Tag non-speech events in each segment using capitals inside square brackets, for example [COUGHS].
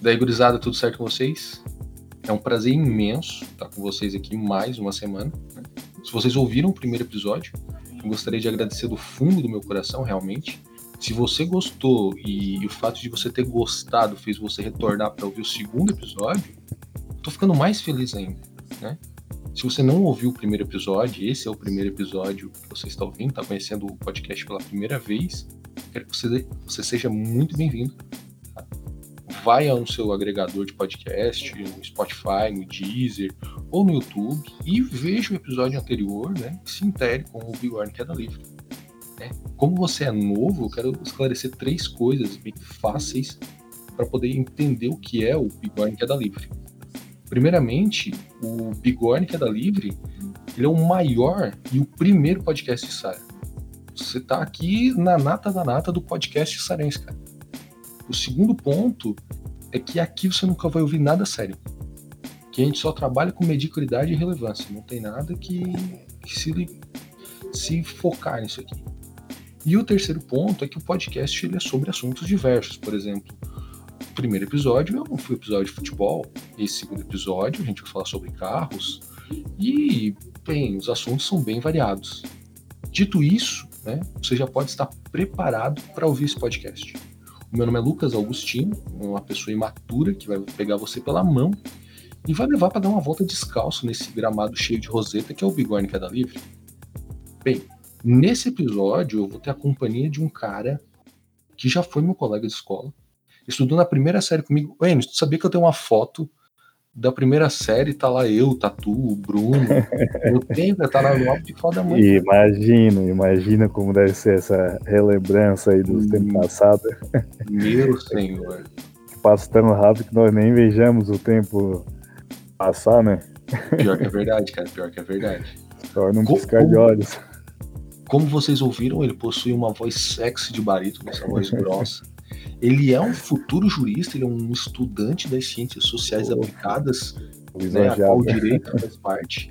Daí, gurizada, tudo certo com vocês? É um prazer imenso estar com vocês aqui mais uma semana. Né? Se vocês ouviram o primeiro episódio, eu gostaria de agradecer do fundo do meu coração, realmente. Se você gostou e, o fato de você ter gostado fez você retornar para ouvir o segundo episódio, tô ficando mais feliz ainda, né? Se você não ouviu o primeiro episódio, esse é o primeiro episódio que você está ouvindo, está conhecendo o podcast pela primeira vez, quero que você, você seja muito bem-vindo. Vai ao seu agregador de podcast, no Spotify, no Deezer ou no YouTube e veja o episódio anterior, né? Se intere com o Bigorn Queda Livre. Né? Como você é novo, eu quero esclarecer três coisas bem fáceis para poder entender o que é o Bigorn Queda Livre. Primeiramente, o Bigorne Queda Livre, ele é o maior e o primeiro podcast de Sara. Você está aqui na nata da nata do podcast sarense, cara. O segundo ponto é que aqui você nunca vai ouvir nada sério. Que a gente só trabalha com mediocridade e relevância. Não tem nada que, que se, se focar nisso aqui. E o terceiro ponto é que o podcast ele é sobre assuntos diversos. Por exemplo, primeiro episódio é um episódio de futebol. Esse segundo episódio a gente vai falar sobre carros. E, bem, os assuntos são bem variados. Dito isso, né, você já pode estar preparado para ouvir esse podcast. Meu nome é Lucas Augustino, uma pessoa imatura que vai pegar você pela mão e vai levar para dar uma volta descalço nesse gramado cheio de roseta que é o Bigorne Queda Livre. Bem, nesse episódio eu vou ter a companhia de um cara que já foi meu colega de escola, estudou na primeira série comigo. Enes, tu sabia que eu tenho uma foto da primeira série, tá lá eu, Tatu, o Bruno. eu tenho, tá lá no álbum de foda mãe. Imagino, imagina como deve ser essa relembrança aí dos hum, tempos passados. Meu senhor. [LAUGHS] Passa tão rápido que nós nem vejamos o tempo passar, né? Pior que é verdade, cara, pior que é verdade. Só não piscar como, de olhos. Como vocês ouviram, ele possui uma voz sexy de barito, essa voz grossa. Ele é um futuro jurista, ele é um estudante das ciências sociais oh, aplicadas, né, a qual o direito [LAUGHS] faz parte.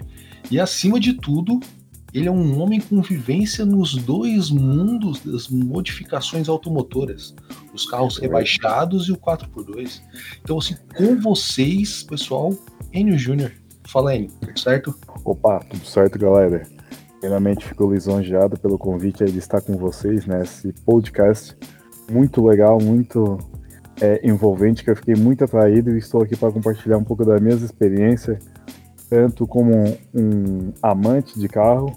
E acima de tudo, ele é um homem com vivência nos dois mundos das modificações automotoras, os carros rebaixados e o 4x2. Então, assim, com vocês, pessoal, Enio Júnior. Fala, Enio, tudo certo? Opa, tudo certo, galera. Primeiramente, fico lisonjeado pelo convite de estar com vocês nesse podcast muito legal, muito é, envolvente, que eu fiquei muito atraído e estou aqui para compartilhar um pouco da minha experiência, tanto como um amante de carro,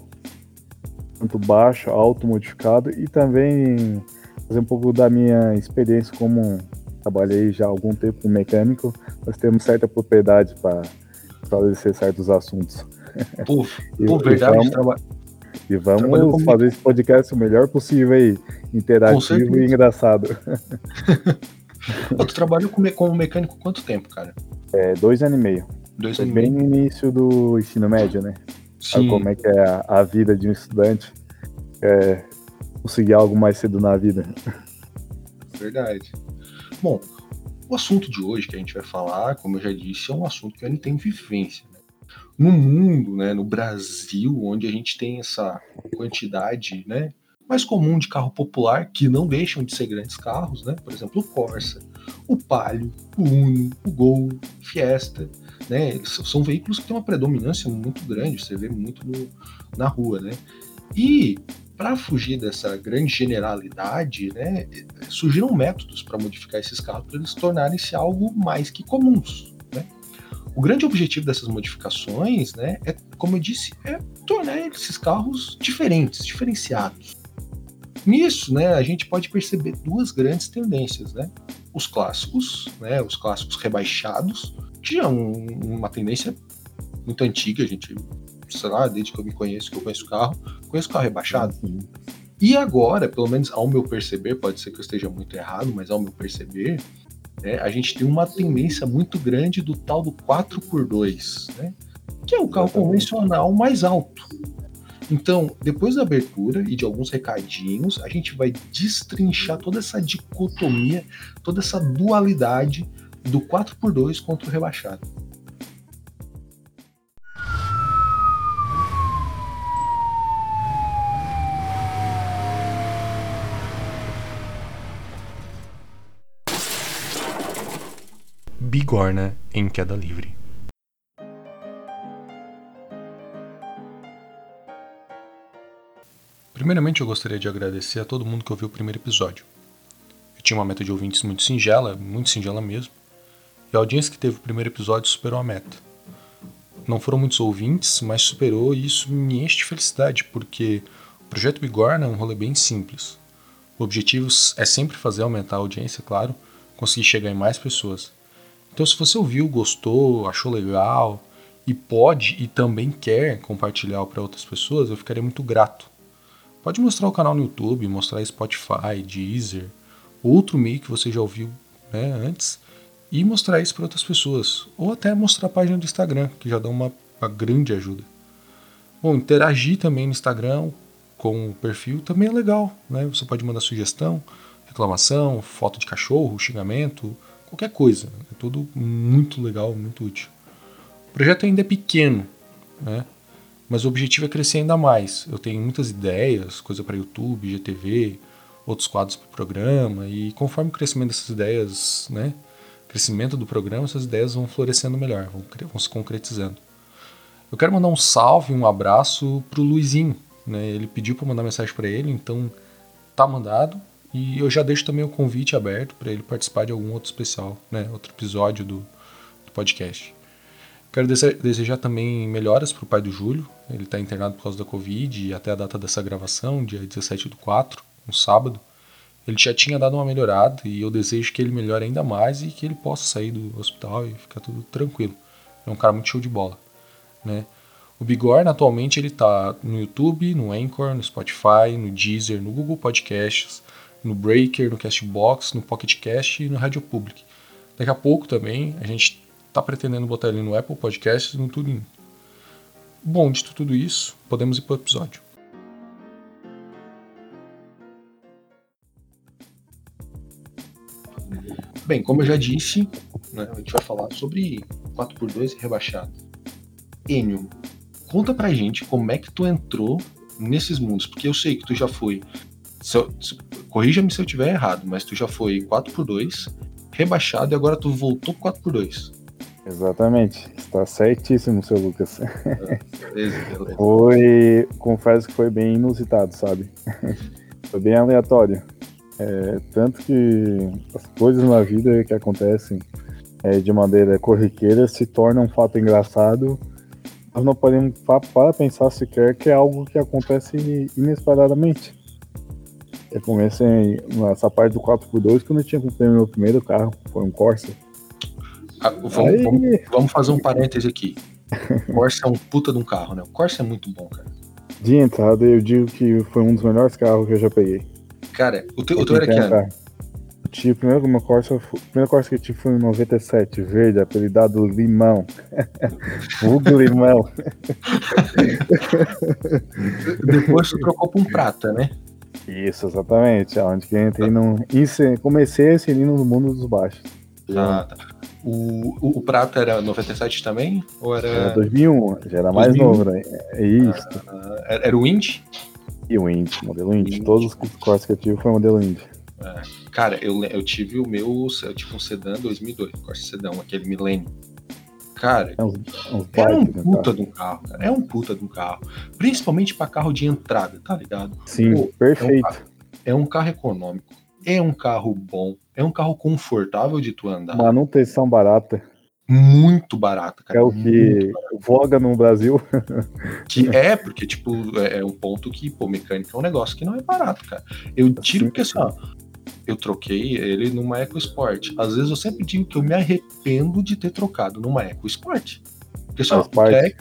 tanto baixo, alto, modificado, e também fazer um pouco da minha experiência como trabalhei já há algum tempo com mecânico, nós temos certa propriedade para esclarecer certos assuntos. Pô, [LAUGHS] pô verdade, e vamos fazer esse podcast o melhor possível aí, interativo e engraçado. [LAUGHS] tu trabalhou como mecânico quanto tempo, cara? É, dois anos e meio. Dois Foi anos bem e meio. no início do ensino médio, né? Sim. Sabe como é que é a, a vida de um estudante. É, conseguir algo mais cedo na vida. Verdade. Bom, o assunto de hoje que a gente vai falar, como eu já disse, é um assunto que a gente tem vivência no mundo, né, no Brasil, onde a gente tem essa quantidade né, mais comum de carro popular, que não deixam de ser grandes carros, né? por exemplo, o Corsa, o Palio, o Uno, o Gol, Fiesta, né? são veículos que têm uma predominância muito grande, você vê muito no, na rua. Né? E para fugir dessa grande generalidade, né, surgiram métodos para modificar esses carros para eles tornarem-se algo mais que comuns. O grande objetivo dessas modificações, né, é, como eu disse, é tornar esses carros diferentes, diferenciados. Nisso, né, a gente pode perceber duas grandes tendências, né? Os clássicos, né, os clássicos rebaixados, que é um, uma tendência muito antiga, a gente, sei lá, desde que eu me conheço, que eu conheço carro, conheço carro rebaixado. Uhum. E agora, pelo menos ao meu perceber, pode ser que eu esteja muito errado, mas ao meu perceber, né, a gente tem uma tendência muito grande do tal do 4x2, né, que é o carro convencional mais alto. Então, depois da abertura e de alguns recadinhos, a gente vai destrinchar toda essa dicotomia, toda essa dualidade do 4x2 contra o rebaixado. Bigorna em queda livre. Primeiramente, eu gostaria de agradecer a todo mundo que ouviu o primeiro episódio. Eu tinha uma meta de ouvintes muito singela, muito singela mesmo, e a audiência que teve o primeiro episódio superou a meta. Não foram muitos ouvintes, mas superou e isso me enche de felicidade, porque o projeto Bigorna é um rolê bem simples. O objetivo é sempre fazer aumentar a audiência, claro, conseguir chegar em mais pessoas. Então, se você ouviu, gostou, achou legal e pode e também quer compartilhar para outras pessoas, eu ficaria muito grato. Pode mostrar o canal no YouTube, mostrar Spotify, Deezer, outro meio que você já ouviu né, antes, e mostrar isso para outras pessoas. Ou até mostrar a página do Instagram, que já dá uma, uma grande ajuda. Bom, interagir também no Instagram com o perfil também é legal. Né? Você pode mandar sugestão, reclamação, foto de cachorro, xingamento, qualquer coisa. É tudo muito legal, muito útil. O projeto ainda é pequeno, né? Mas o objetivo é crescer ainda mais. Eu tenho muitas ideias, coisa para YouTube, GTV, outros quadros para o programa, e conforme o crescimento dessas ideias, né, crescimento do programa, essas ideias vão florescendo melhor, vão, vão se concretizando. Eu quero mandar um salve, um abraço para o Luizinho. Né? Ele pediu para mandar mensagem para ele, então tá mandado. E eu já deixo também o convite aberto para ele participar de algum outro especial, né, outro episódio do, do podcast. Quero desejar também melhoras para o pai do Júlio. Ele está internado por causa da Covid e até a data dessa gravação, dia 17 do 4, um sábado, ele já tinha dado uma melhorada e eu desejo que ele melhore ainda mais e que ele possa sair do hospital e ficar tudo tranquilo. É um cara muito show de bola, né? O Bigorna atualmente ele está no YouTube, no Anchor, no Spotify, no Deezer, no Google Podcasts, no Breaker, no Castbox, no Pocket Cast e no Radio Public. Daqui a pouco também a gente está pretendendo botar ele no Apple Podcasts no TuneIn. Bom, dito tudo isso, podemos ir para o episódio. Bem, como eu já disse, né, a gente vai falar sobre 4x2 rebaixado. Enio, conta pra gente como é que tu entrou nesses mundos, porque eu sei que tu já foi. Corrija-me se eu tiver errado, mas tu já foi 4x2, rebaixado e agora tu voltou pro 4x2. Exatamente, está certíssimo, seu Lucas. Foi, confesso que foi bem inusitado, sabe? [LAUGHS] Foi bem aleatório. É, tanto que as coisas na vida que acontecem é, de maneira corriqueira se tornam um fato engraçado. Nós não podemos para pensar sequer que é algo que acontece inesperadamente. Eu comecei nessa parte do 4x2 quando eu tinha comprado meu primeiro carro, foi um Corsa. Ah, vamos, vamos, vamos, fazer um parêntese aqui. O Corsa é um puta de um carro, né? O Corsa é muito bom, cara. De entrada, eu digo que foi um dos melhores carros que eu já peguei. Cara, o teu, o teu era que ano? Eu tive, primeiro uma Corsa, a primeira Corsa que eu tive foi em 97, verde, apelidado Limão. [LAUGHS] Vulgo Limão. [LAUGHS] Depois tu trocou pra um prata, né? Isso, exatamente. Onde que eu entrei no. Comecei a inserir no mundo dos baixos. Ah, tá. O, o, o, prata era 97 também? Ou era. Era 2001, já era 2001? mais novo, né? É isso. Ah, era o Indy? E o Indy, modelo Indy. Indy. Todos os cortes que eu tive foi modelo Indy. É. Cara, eu, eu tive o meu, eu tive um sedã 2002, Corsa sedã, aquele Millennium. Cara, é um, é um puta de um carro, cara. É um puta de um carro. Principalmente para carro de entrada, tá ligado? Sim, Pô, perfeito. É um, carro, é um, carro, econômico, é um carro bom, é um carro confortável de tu andar. Manutenção barata muito barata, cara. É o que voga no Brasil. que é, porque, tipo, é, é um ponto que, pô, mecânica é um negócio que não é barato, cara. Eu tiro porque assim, ó, eu troquei ele numa EcoSport. Às vezes eu sempre digo que eu me arrependo de ter trocado numa EcoSport. Porque só o que, é,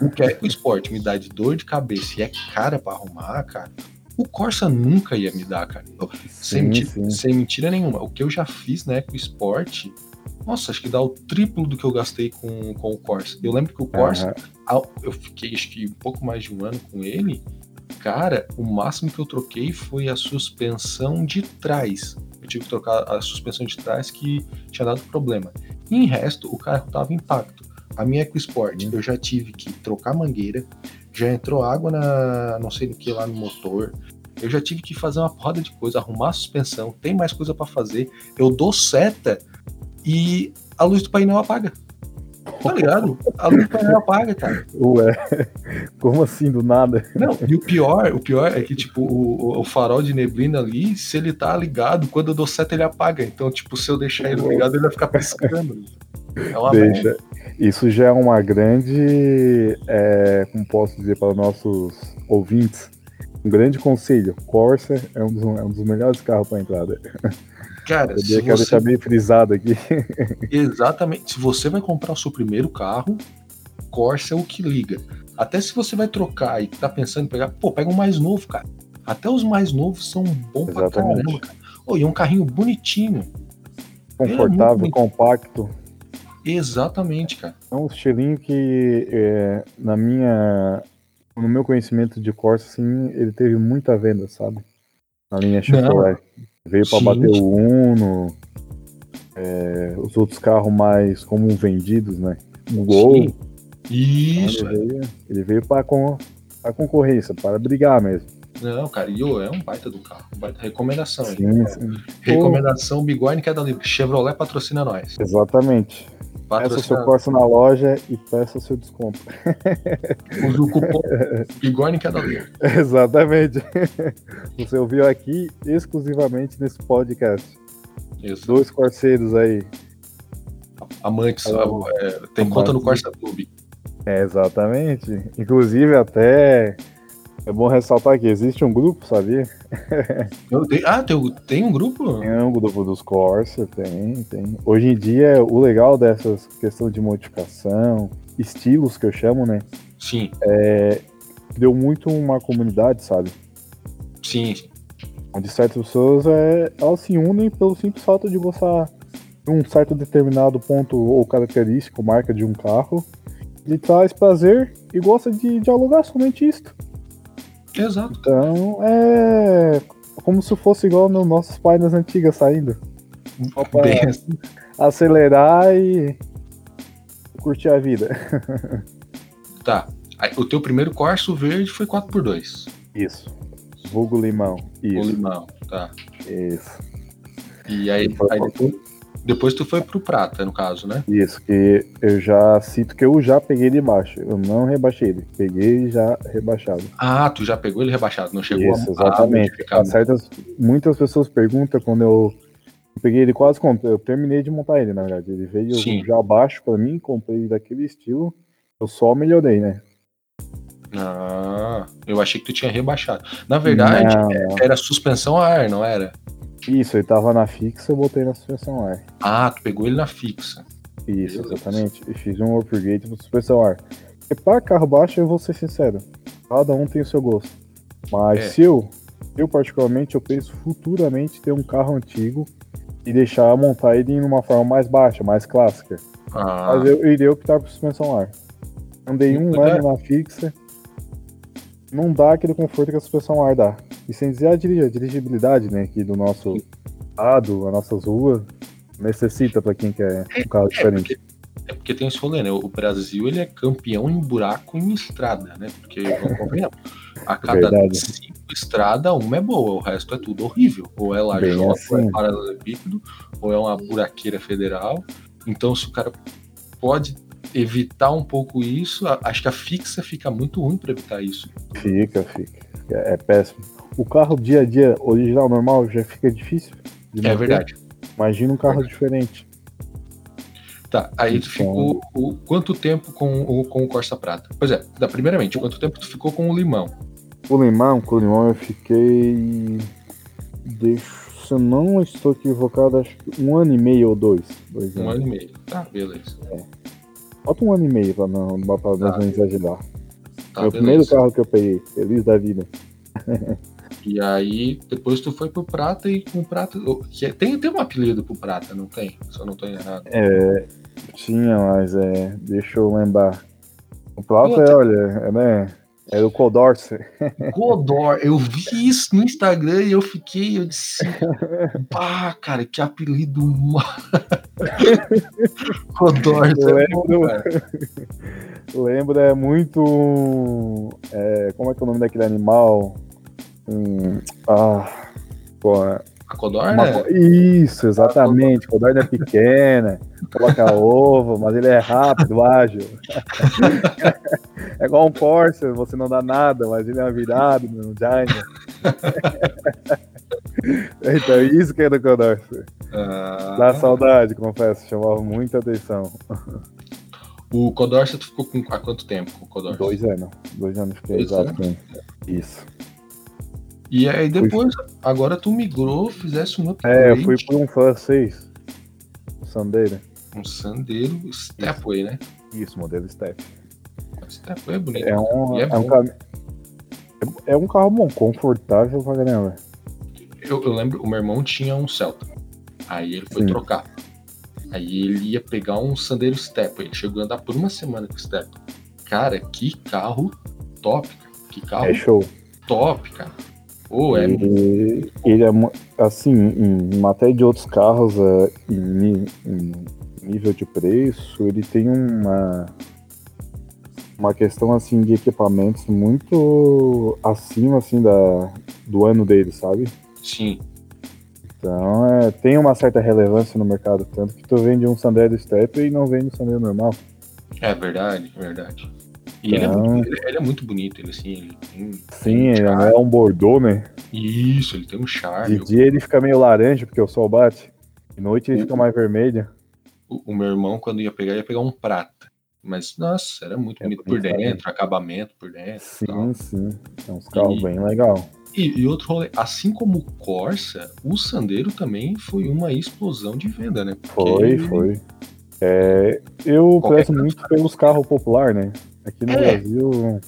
o que a EcoSport me dá de dor de cabeça e é cara para arrumar, cara. O Corsa nunca ia me dar, cara. Sim, sem, mentira, sem, mentira, nenhuma. O que eu já fiz na EcoSport nossa, acho que dá o triplo do que eu gastei com, com o Corsa. Eu lembro que o Corsa, uhum. eu fiquei acho que um pouco mais de um ano com ele. Cara, o máximo que eu troquei foi a suspensão de trás. Eu tive que trocar a suspensão de trás que tinha dado problema. E em resto, o carro estava intacto. A minha EcoSport, uhum. eu já tive que trocar mangueira, já entrou água na não sei do que lá no motor. Eu já tive que fazer uma porrada de coisa, arrumar a suspensão, tem mais coisa para fazer. Eu dou seta e a luz do painel apaga. Tá ligado? A luz do painel apaga, cara. Ué, como assim do nada? Não, e o pior, o pior é que, tipo, o, o farol de neblina ali, se ele tá ligado, quando eu dou seta, ele apaga. Então, tipo, se eu deixar ele ligado, ele vai ficar piscando. É uma Deixa. merda. Isso já é uma grande, é, como posso dizer para os nossos ouvintes, um grande conselho. Corsa é um dos, é um dos melhores carros para entrada. Cara, Eu quero você... deixar bem frisado aqui. Exatamente. Se você vai comprar o seu primeiro carro, Corsa é o que liga. Até se você vai trocar e tá pensando em pegar, pô, pega um mais novo, cara. Até os mais novos são bons pra Exatamente. caramba, cara. Ô, e é um carrinho bonitinho. Confortável, muito- compacto. Exatamente, cara. É um estilinho que, é, na minha, no meu conhecimento de Corsa, assim, ele teve muita venda, sabe? Na linha Chevrolet. Veio para bater o Uno, é, os outros carros mais como vendidos, né? O Gol. Sim. Isso. Ele veio, ele veio para con, a concorrência, para brigar mesmo. Não, cara, e é um baita do carro. baita recomendação. Sim, sim. Recomendação Bigorne que é da Livre. Chevrolet patrocina nós. Exatamente. Peça Patrocina seu Corsa na loja e peça seu desconto. [LAUGHS] Usa o cupom Bigorne que é da Livre. Exatamente. Você ouviu aqui exclusivamente nesse podcast. Isso. Dois corceiros aí. Amantes. É, tem conta no Corsa Clube. É, exatamente. Inclusive, até é bom ressaltar que existe um grupo, sabia? Tenho- ah, tem, tem um grupo? Tem um grupo dos Corsa, tem, tem. Hoje em dia, o legal dessas questão de modificação, estilos que eu chamo, né? Sim, Deu muito uma comunidade, sabe? sim. Onde certas pessoas é, elas se unem pelo simples fato de gostar de um certo determinado ponto ou característico, marca de um carro. Ele traz prazer e gosta de dialogar somente isso. Exato. Então é como se fosse igual nos nossos pais nas antigas saindo. Só pra Bem assim. acelerar e curtir a vida. [LAUGHS] Tá. O teu primeiro Corso verde foi 4x2. Isso. Vulgo limão. O Isso. limão. Tá. Isso. E aí, aí depois, depois tu foi pro prata, no caso, né? Isso, que eu já cito que eu já peguei de baixo. Eu não rebaixei ele. Peguei já rebaixado. Ah, tu já pegou ele rebaixado, não chegou Isso, a- exatamente. a. Há certas, muitas pessoas perguntam quando eu, eu peguei ele quase completo. Eu terminei de montar ele, na verdade. Ele veio Sim. já baixo pra mim, comprei daquele estilo. Eu só melhorei, né? Ah, eu achei que tu tinha rebaixado. Na verdade, não. era suspensão a ar, não era? Isso, ele tava na fixa, eu botei na suspensão ar. Ah, tu pegou ele na fixa. Isso, Beleza. exatamente. E fiz um upgrade pro suspensão ar. E para carro baixo, eu vou ser sincero. Cada um tem o seu gosto. Mas É. se eu, eu particularmente, eu penso futuramente ter um carro antigo e deixar montar ele em uma forma mais baixa, mais clássica. Ah, Mas eu, eu iria optar por suspensão ar. Andei um ano na fixa. Não dá aquele conforto que a suspensão ar dá. E sem dizer a, diri- a dirigibilidade, né? Que do nosso estado, as nossas ruas, necessita para quem quer um carro é, diferente. porque, é porque tem esse rolê, né? O Brasil ele é campeão em buraco em estrada, né? Porque, [LAUGHS] convenhamos, a cada Verdade. cinco estradas, uma é boa, o resto é tudo horrível. Ou é lajota, ou assim. é paralelepípedo, ou é uma buraqueira federal. Então, se o cara pode evitar um pouco isso, acho que a fixa fica muito ruim para evitar isso. Fica, fica. É, é péssimo. O carro dia a dia, original, normal, já fica difícil. de É verdade. Imagina um carro Verdade. diferente. Tá, aí tu Então- ficou o, quanto tempo com o, com o Corsa Prata? Pois é, tá, primeiramente, quanto tempo tu ficou com o Limão? O limão, com o limão eu fiquei. Deixa, se eu não estou equivocado, acho que um ano e meio ou dois. dois Um anos. ano e meio. Tá, beleza. Bota um ano e meio pra não, pra Tá. não exagerar. Tá, Meu beleza. primeiro carro que eu peguei, feliz da vida. E aí, depois tu foi pro Prata e com o Prata. que é- tem, tem um apelido pro Prata, não tem? Se eu não tô enganado. É, tinha, mas é. Deixa eu lembrar. O prato Pô, é, tá- olha, é, né? Era o Codorce. Godor, eu vi isso no Instagram e eu fiquei, eu disse, [LAUGHS] pá, cara, que apelido ma- [LAUGHS] Godor, Eu é lembro. cara. [LAUGHS] Lembra é muito. é, como é que é o nome daquele animal? Hum, ah, pô, é- A codorna? Uma... Isso, exatamente. Codorna é pequena, [LAUGHS] coloca ovo, mas ele é rápido, ágil. [LAUGHS] é igual um Corsa, você não dá nada, mas ele é virado no Giant. então, isso que é do Codorna. Ah. Dá saudade, confesso, chamava muita atenção. O Codorça, tu ficou com há quanto tempo com o Codorça? Dois anos. Dois anos fiquei exato. Isso. E aí depois, agora tu migrou, fizesse um upgrade. É, eu fui por um 6. Um Sandeiro. Um Sandeiro Stepway, né? Isso, modelo Step. Stepway é bonito. É um, é, é, um cam... é um carro bom, confortável pra caramba. Eu, eu lembro, o meu irmão tinha um Celta. Aí ele foi Sim. trocar. Aí ele ia pegar um Sandero Step. Ele chegou a andar por uma semana com o Step. Cara, que carro top, cara. Que carro é show. top, cara. Oh, é... ele, ele é assim, em matéria de outros carros, é, em, em nível de preço, ele tem uma uma questão assim de equipamentos muito acima assim da do ano dele, sabe? Sim. Então, é, tem uma certa relevância no mercado, tanto que tu vende um Sandero Step e não vende um Sandero normal. É verdade, verdade. E ele, é então muito, ele, é muito, bonito, ele assim, ele tem, Sim, ele é um Bordeaux, né? Isso, ele tem um charme. De dia ele fica meio laranja, porque o sol bate. De noite ele o, fica mais vermelho. O, o, meu irmão, quando ia pegar, ia pegar um prata. Mas, nossa, era muito é bonito por dentro, acabamento por dentro. Sim, tal. sim. É uns carros bem legal. E, e, outro rolê, assim como o Corsa, o Sandero também foi uma explosão de venda, né? Porque foi, foi. É, eu prezo muito pelos carros popular, né? Aqui no é. Brasil,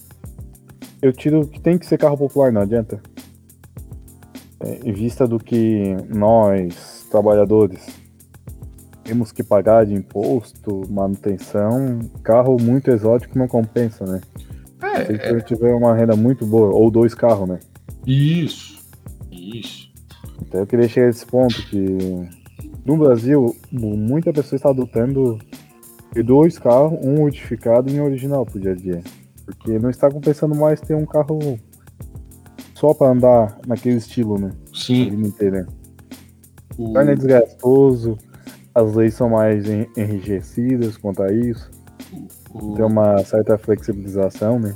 eu tiro que tem que ser carro popular, não adianta. É, em vista do que nós, trabalhadores, temos que pagar de imposto, manutenção, carro muito exótico não compensa, né? É, Se eu tiver uma renda muito boa, ou dois carros, né? Isso, isso. Então eu queria chegar a esse ponto que no Brasil muita pessoa está adotando dois carros, um modificado e um original pro dia a dia. Porque não está compensando mais ter um carro só para andar naquele estilo, né? Sim. né? O carne é desgastoso, as leis são mais enrijecidas quanto a isso. O... Tem uma certa flexibilização, né?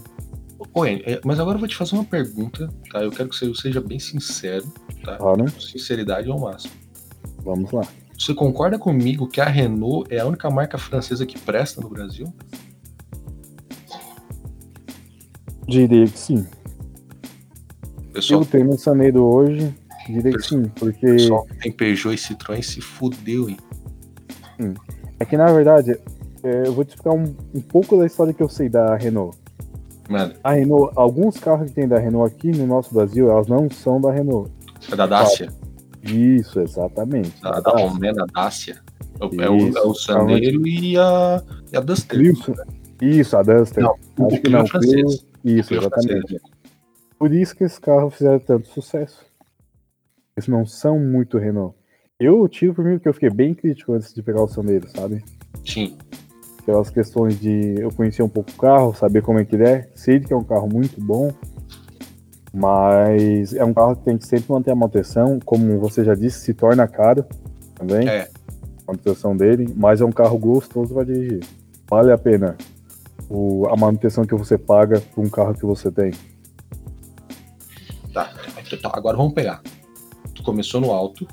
Oi, é, mas agora eu vou te fazer uma pergunta, tá? Eu quero que você seja bem sincero, tá? Claro. Sinceridade ao máximo. Vamos lá. Você concorda comigo que a Renault é a única marca francesa que presta no Brasil? Diria que sim. Pessoal, eu tenho um Saneiro hoje, diria que sim, porque. Pessoal que tem Peugeot e Citroën se fudeu, hein? Hum. É que na verdade, é, eu vou te explicar um, um pouco da história que eu sei da Renault. Mano. A Renault, alguns carros que tem da Renault aqui no nosso Brasil, elas não são da Renault. É da Dacia? Isso, exatamente. Da, da Romena Dacia. É, o, é o, é o Sandero e a, e a Duster. Isso, isso, a Duster. Não, Acho o que não, francês. Isso, exatamente. Francês. Por isso que esses carros fizeram tanto sucesso. Eles não são muito Renault. Eu tive por mim que eu fiquei bem crítico antes de pegar o Sandero, sabe? Sim aquelas questões de eu conhecer um pouco o carro, saber como é que ele é. Sei que é um carro muito bom, mas é um carro que tem que sempre manter a manutenção, como você já disse, se torna caro também. É. A manutenção dele, mas é um carro gostoso para dirigir. Vale a pena o, a manutenção que você paga por um carro que você tem. Tá, tá agora vamos pegar. Tu começou no alto,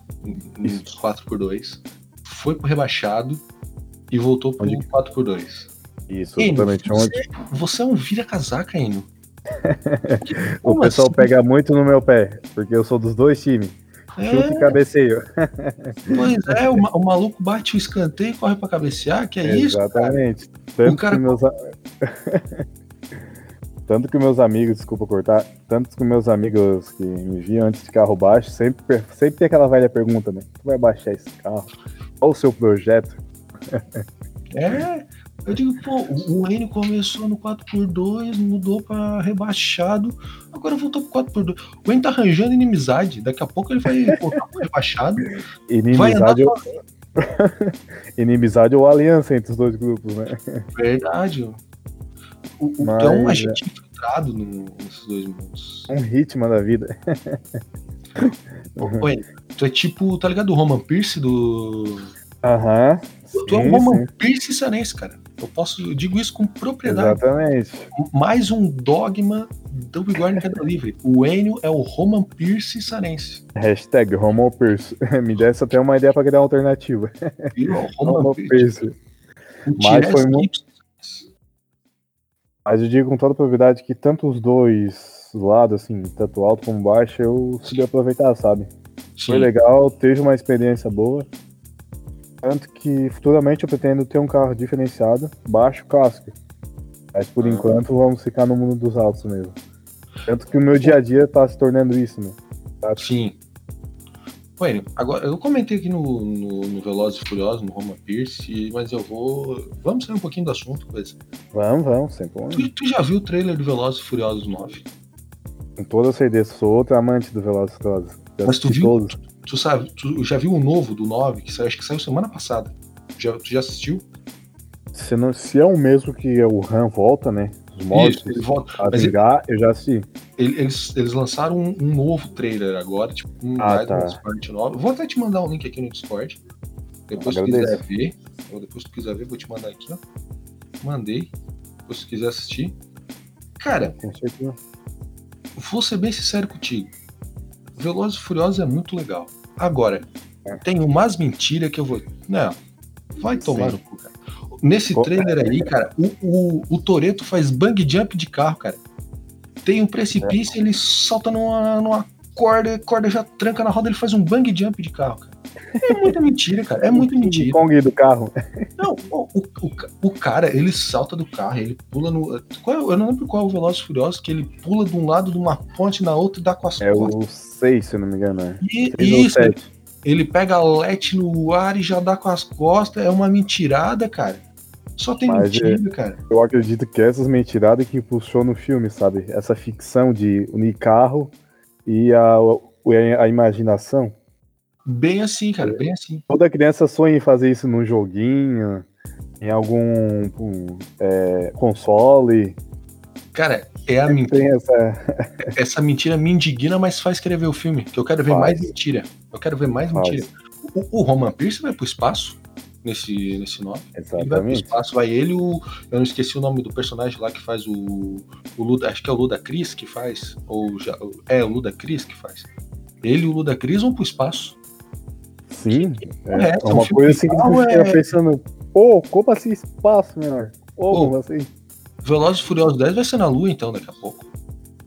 nos 4x2, foi pro rebaixado, e voltou pro Onde... 4x2. Isso, exatamente. Você, Onde... você é um vira-casaca, Eno. [LAUGHS] o pessoal assim? pega muito no meu pé, porque eu sou dos dois times. É. Chute e cabeceio. Pois é, o, o, [LAUGHS] maluco bate o escanteio e corre pra cabecear, que é Exatamente. isso? Exatamente. Tanto, cara... que meus... [LAUGHS] tanto que meus amigos, desculpa cortar, tanto que meus amigos que me viam antes de carro baixo, sempre, sempre tem aquela velha pergunta, né? Tu vai baixar esse carro? Qual o seu projeto? É, eu digo, pô, o N começou no 4x2, mudou pra rebaixado, agora voltou pro 4x2. O N tá arranjando inimizade, daqui a pouco ele vai [LAUGHS] voltar pro rebaixado. Inimizade ou... [LAUGHS] inimizade ou aliança entre os dois grupos, né? Verdade. O, o Mas, é um agente é... infiltrado no, nesses dois mundos. Um ritmo da vida. Oi, tu é tipo, tá ligado? O Roman Pierce do. Aham. tu é sim, um Roman sim. Pierce cearense, cara. Eu posso, eu digo isso com propriedade. Exatamente. Mais um dogma do Bigode em Queda Livre. O Enio é o Roman Pierce sarense. Hashtag Roman Pierce. [LAUGHS] Me desse até uma ideia pra criar uma alternativa. [LAUGHS] Roman Roman Pierce. Mas foi muito-. Mas eu digo com toda probabilidade que tanto os dois lados, assim, tanto alto como baixo, eu soube aproveitar, sabe? Foi Sim. legal, teve uma experiência boa. Tanto que futuramente eu pretendo ter um carro diferenciado, baixo clássico. Mas por Ah. enquanto vamos ficar no mundo dos altos mesmo. Tanto que o meu dia a dia tá se tornando isso, né? Sim. Ué, agora eu comentei aqui no, no, no Velozes e Furiosos, no Roman Pierce, mas eu vou. Vamos sair um pouquinho do assunto, coisa. Vamos, vamos, sem problema. Tu, tu já viu o trailer do Velozes e Furiosos 9? Com toda certeza, sou outro amante do Velozes e Furiosos. Já Mas tu viu? todos. Tu sabe, tu já viu o novo do 9, que saiu, acho que saiu semana passada. Já, tu já assistiu? Se, não, se é o mesmo que o Han volta, né? Os Isso, ele volta. a Mas vingar, eu já assisti. Ele- Eles, eles lançaram um, um novo trailer agora, tipo, um Ah, tá. parte nova. Vou até te mandar um link aqui no Discord. Depois se quiser ver. Ou depois se quiser ver, vou te mandar aqui, ó. Mandei. Depois se quiser assistir. Cara, vou ser bem sincero contigo. Velozes e Furiosos é muito legal. Agora, É. tem umas mentiras que eu vou. Não, vai tomar Sim. no cu, cara. Nesse Co- trailer aí, cara, o, o, o Toreto faz bang jump de carro, cara. Tem um precipício, ele salta numa, numa corda, a corda já tranca na roda, ele faz um bang jump de carro, cara. É muita mentira, cara. É muita mentira. Kong do carro. Não, o, o, o, ca- o cara, ele salta do carro, ele pula no. Qual é- eu não lembro qual é o Velozes Furiosos, que ele pula de um lado de uma ponte na outra e dá com as É costas. o 6, se eu não me engano. É. E, isso, ele pega a LET no ar e já dá com as costas. É uma mentirada, cara. Só tem Mas mentira, cara. Eu acredito que essas mentiradas que puxou no filme, sabe? Essa ficção de unir carro e a, o- a imaginação. Bem assim, cara, bem assim. Toda criança sonha em fazer isso num joguinho, em algum um, é, console. Cara, é a mentira. essa. [LAUGHS] Essa mentira me indigna, mas faz querer ver o filme. Que eu quero ver Faz. mais mentira. Eu quero ver mais Faz. mentira. O, o Roman Pierce vai pro espaço nesse, nesse nome. Ele vai pro Exatamente. espaço, vai ele, o. Eu não esqueci o nome do personagem lá que faz o. o Luda, acho que é o Luda Cris que faz. Ou já, é, o Luda Cris que faz. Ele e o Luda Cris vão pro espaço. Sim. é É, essa? uma Um coisa assim que tu fica é- pensando, pô, como assim espaço, menor? Pô, Pô. como assim? Velozes e Furiosos 10 vai ser na Lua, então, daqui a pouco.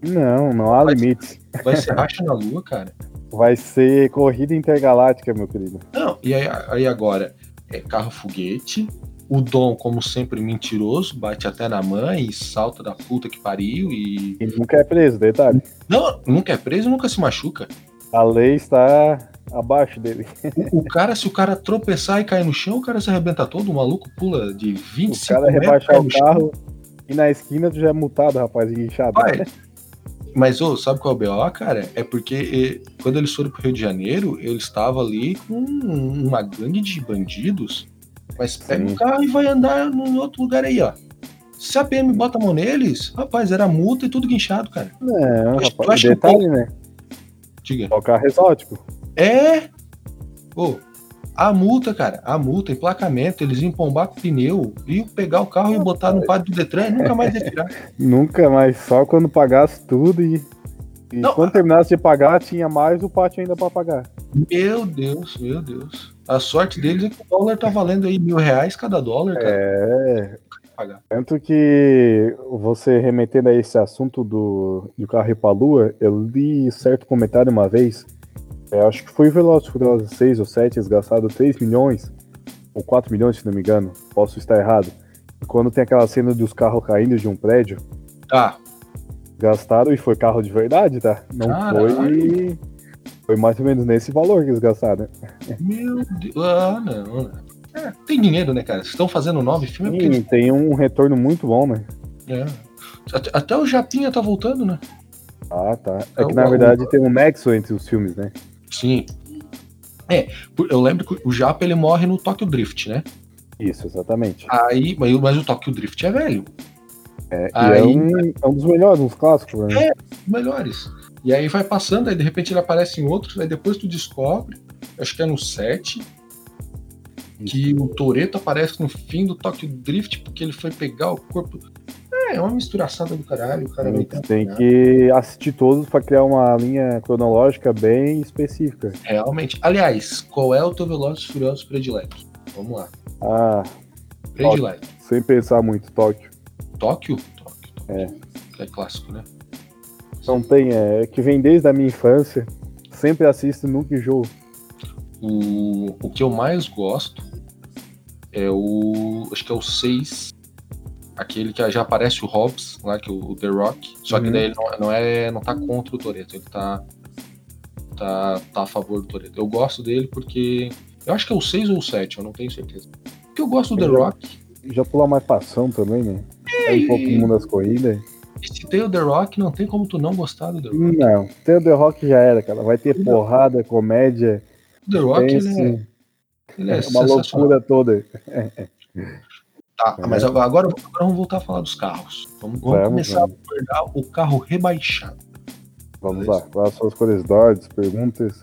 Não, não há Vai- limites. Vai ser racha na Lua, cara. Vai ser corrida intergaláctica, meu querido. Não, e aí, aí agora é carro foguete. O Dom, como sempre, mentiroso, bate até na mãe e salta da puta que pariu e. E nunca é preso, detalhe. Não, nunca é preso, nunca se machuca. A lei está abaixo dele. O, o cara, se o cara tropeçar e cair no chão, o cara se arrebenta todo. O maluco pula de O 25 cara metros. rebaixar o chão. carro e na esquina tu já é multado, rapaz, enguinchado. Vai. Mas, ô, sabe qual é o BO, cara? É porque quando eles foram pro Rio de Janeiro, eles estavam ali com uma gangue de bandidos. Mas pega Sim. o carro e vai andar num outro lugar aí, ó. Se a PM bota a mão neles, rapaz, era multa e tudo guinchado, cara. Não, Tu rapaz, acha que o detalhe, né? Diga. É o carro exótico. É! Ô, a multa, cara, a multa, emplacamento, eles iam pombar com o pneu, iam pegar o carro e botar no pátio do Detran e nunca mais ia tirar. [LAUGHS] Nunca mais, só quando pagasse tudo e. E Não, quando terminasse de pagar, tinha mais o pátio ainda pra pagar. Meu Deus, meu Deus. A sorte deles é que o dólar tá valendo aí mil reais cada dólar, cara. É. Tanto que você remetendo a esse assunto do, do carro ir pra lua, eu li certo comentário uma vez. É, acho que foi o Velozes Furiosos 6 ou 7, eles gastaram 3 milhões, ou 4 milhões, se não me engano. Posso estar errado. Quando tem aquela cena dos carros caindo de um prédio, Tá. gastaram e foi carro de verdade, tá? Não Caralho. foi. Foi mais ou menos nesse valor que eles gastaram. Meu Deus. Ah, não. né? É, tem dinheiro, né, cara? Estão fazendo nove filmes, Sim, tem um retorno muito bom, né? É. Até, até o Japinha tá voltando, né? Ah, tá. É É que na verdade tem um nexo entre os filmes, né? Sim. É, eu lembro que o Japa ele morre no Tokyo Drift, né? Isso, exatamente. Aí, mas, o Tokyo Drift é velho. É, e aí- é um, é um dos melhores, uns clássicos, né? É. Melhores. E aí vai passando, aí de repente ele aparece em outros, aí depois tu descobre, acho que é no 7, que o Toreto aparece no fim do Tokyo Drift porque ele foi pegar o corpo. É, é uma misturaçada do caralho. O cara tem, tem que assistir todos para criar uma linha cronológica bem específica. Realmente. Aliás, qual é o teu Velozes Furiosos predileto? Vamos lá. Ah. Predileto. Tóquio. Sem pensar muito, Tóquio. Tóquio? Tóquio. Tóquio. É. É clássico, né? Não tem, é que vem desde a minha infância. Sempre assisto, nunca enjoo. O, o que eu mais gosto é o. Acho que é o 6. Aquele que já aparece o Hobbs, lá, que é o, The Rock. Só uhum. que daí ele não, não, é, não tá contra o Toreto, ele tá, tá, tá a favor do Toreto. Eu gosto dele porque. Eu acho que é o 6 ou o 7, eu não tenho certeza. Porque eu gosto do The Rock. Já pula mais passão também, né? É um pouco mundo das corridas. Se tem o The Rock, não tem como tu não gostar do The Rock. Não, tem o The Rock já era, cara. Vai ter porrada, comédia. O The Rock, ele é, ele é, é uma loucura toda. [LAUGHS] Tá, é. mas agora, agora, vamos voltar a falar dos carros. Vamos, vamos, vamos começar vamos. a abordar o carro rebaixado. Vamos Beleza? lá, quais são as curiosidades, perguntas?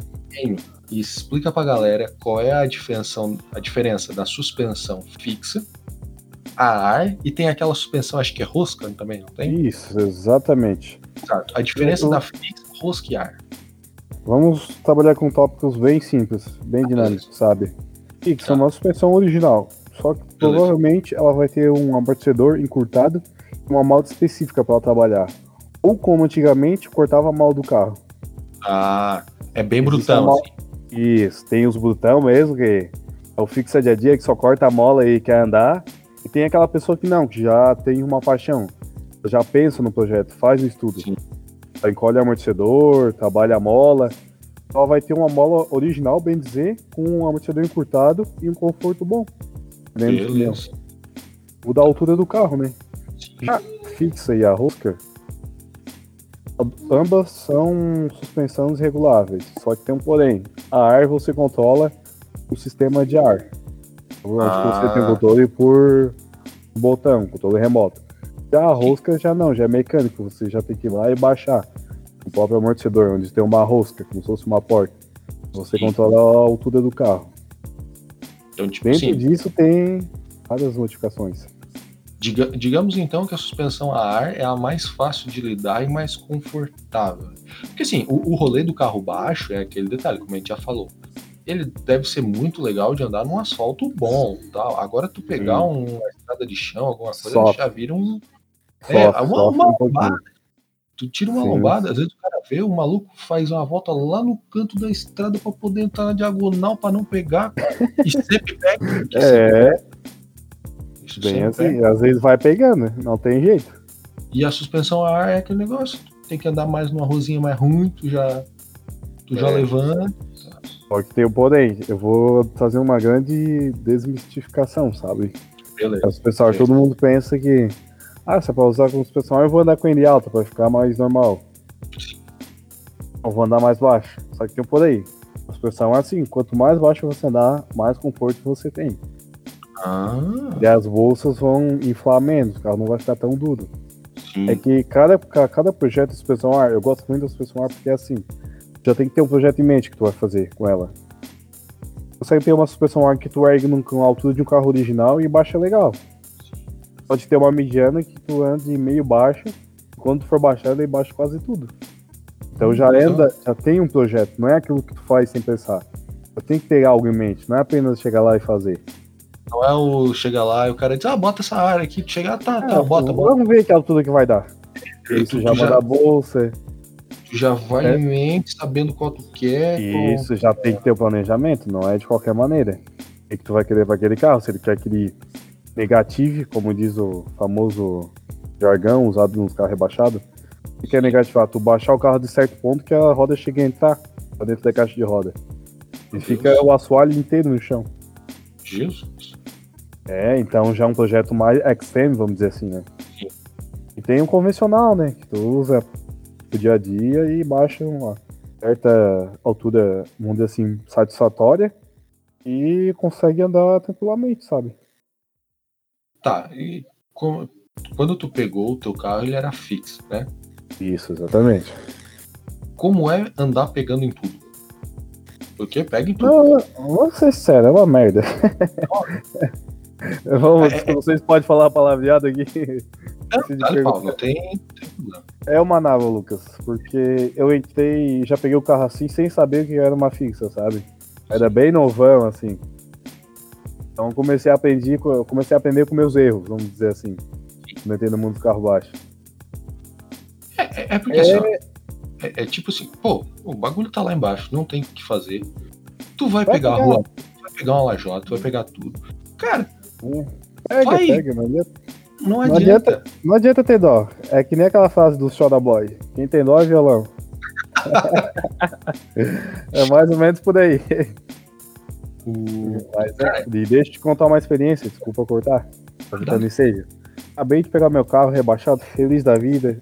E explica pra galera qual é a diferença, a diferença da suspensão fixa a ar e tem aquela suspensão, acho que é rosca também, não tem? Isso, exatamente. Exato. A diferença Eu... da fixa, rosca e ar. Vamos trabalhar com tópicos bem simples, bem dinâmicos, sabe? Fixa tá. é uma suspensão original, só que Beleza. provavelmente ela vai ter um amortecedor encurtado e uma malta específica para ela trabalhar. Ou como antigamente, cortava a mal do carro. Ah, é bem brutão. Mal... Assim. Isso, tem os brutão mesmo, que é o fixa dia a dia que só corta a mola e quer andar. E tem aquela pessoa que não, que já tem uma paixão, já pensa no projeto, faz o estudo. Sim. Encolhe amortecedor, trabalha a mola. Ela vai ter uma mola original, bem dizer, com um amortecedor encurtado e um conforto bom. Beleza. Muda a altura do carro, né? A fixa e a rosca, ambas são suspensões reguláveis, só que tem um porém. A ar você controla o sistema de ar. Ah. Você tem o controle por botão, controle remoto. Já a rosca já não, já é mecânico, você já tem que ir lá e baixar o próprio amortecedor, onde tem uma rosca, como se fosse uma porta. Você controla a altura do carro. Então, tipo, Dentro sim. disso tem várias modificações. Diga, digamos então que a suspensão a ar é a mais fácil de lidar e mais confortável. Porque assim, o, o rolê do carro baixo é aquele detalhe, como a gente já falou ele deve ser muito legal de andar num asfalto bom, tal. Agora tu pegar hum. uma estrada de chão, alguma coisa, já vira um é, uma, uma lombada. Tu tira uma Sim. lombada, às vezes o cara vê, o maluco faz uma volta lá no canto da estrada para poder entrar na diagonal para não pegar e sempre pega. [LAUGHS] É. Isso Bem assim, pega. às vezes vai pegando, não tem jeito. E a suspensão a ar é aquele negócio, tem que andar mais numa rosinha mais ruim, tu já tu é. já levanta só que tem o porém, eu vou fazer uma grande desmistificação, sabe? Beleza. Pessoal, todo mundo pensa que, ah, se é pra usar com pessoal, eu vou andar com ele alto pra ficar mais normal. Eu vou andar mais baixo. Só que tem o porém. Os pessoal é assim, quanto mais baixo você andar, mais conforto você tem. Ah. E as bolsas vão inflar menos, o carro não vai ficar tão duro. Sim. É que cada, cada projeto do Suspensão Ar, eu gosto muito da Suspensão Ar porque é assim, já tem que ter um projeto em mente que tu vai fazer com ela. Consegue ter uma suspensão ar que tu ergue numa altura de um carro original e baixa legal. Pode ter uma mediana que tu ande meio baixa, quando tu for baixar, ele baixa quase tudo. Então já uhum. anda, já tem um projeto, não é aquilo que tu faz sem pensar. Eu tenho que ter algo em mente, não é apenas chegar lá e fazer. Não é o chegar lá e o cara diz, ah, bota essa área aqui, chegar, tá, tá, é, bota, bota. Vamos ver que altura que vai dar. Isso já manda a bolsa. Tu já vai é. em mente sabendo qual tu quer. Isso, já tem que ter o planejamento, não é de qualquer maneira. O que tu vai querer para aquele carro? Se ele quer aquele negativo, como diz o famoso jargão usado nos carros rebaixados. O que é negativar? Tu baixar o carro de certo ponto que a roda chega a entrar pra dentro da caixa de roda. E fica o assoalho inteiro no chão. Jesus. É, então já é um projeto mais extreme, vamos dizer assim, né? Sim. E tem o convencional, né? Que tu usa pro dia a dia e baixa uma certa altura, vamos dizer assim, satisfatória e consegue andar tranquilamente, sabe? Tá, e como, quando tu pegou o teu carro, ele era fixo, né? Isso, exatamente. como é andar pegando em tudo. Porque pega em tudo. Não, vou ser sincero, é uma merda. [LAUGHS] Vamos, é, é, vocês podem falar a palavreada aqui? Não, dá pau, não tem, tem problema. É uma nave, Lucas, porque eu entrei já peguei o carro assim sem saber que era uma fixa, sabe? Era bem novão, assim. Então comecei a aprender, comecei a aprender com meus erros, vamos dizer assim. Metendo no mundo do carro baixo. É, é, é porque é... Assim, é, é, tipo assim, pô, o bagulho tá lá embaixo, não tem o que fazer. Tu vai, vai pegar, pegar, a rua, vai pegar uma lajota, tu vai pegar tudo. Cara, pega, vai. pega, não adianta. Não adianta. não adianta. Não adianta ter dó. É que nem aquela frase do Shoda Boy. Quem tem dó é violão. [LAUGHS] é mais ou menos por aí. Mas, é, e deixa eu te contar uma experiência, desculpa cortar. Tá seja. Acabei de pegar meu carro rebaixado, feliz da vida.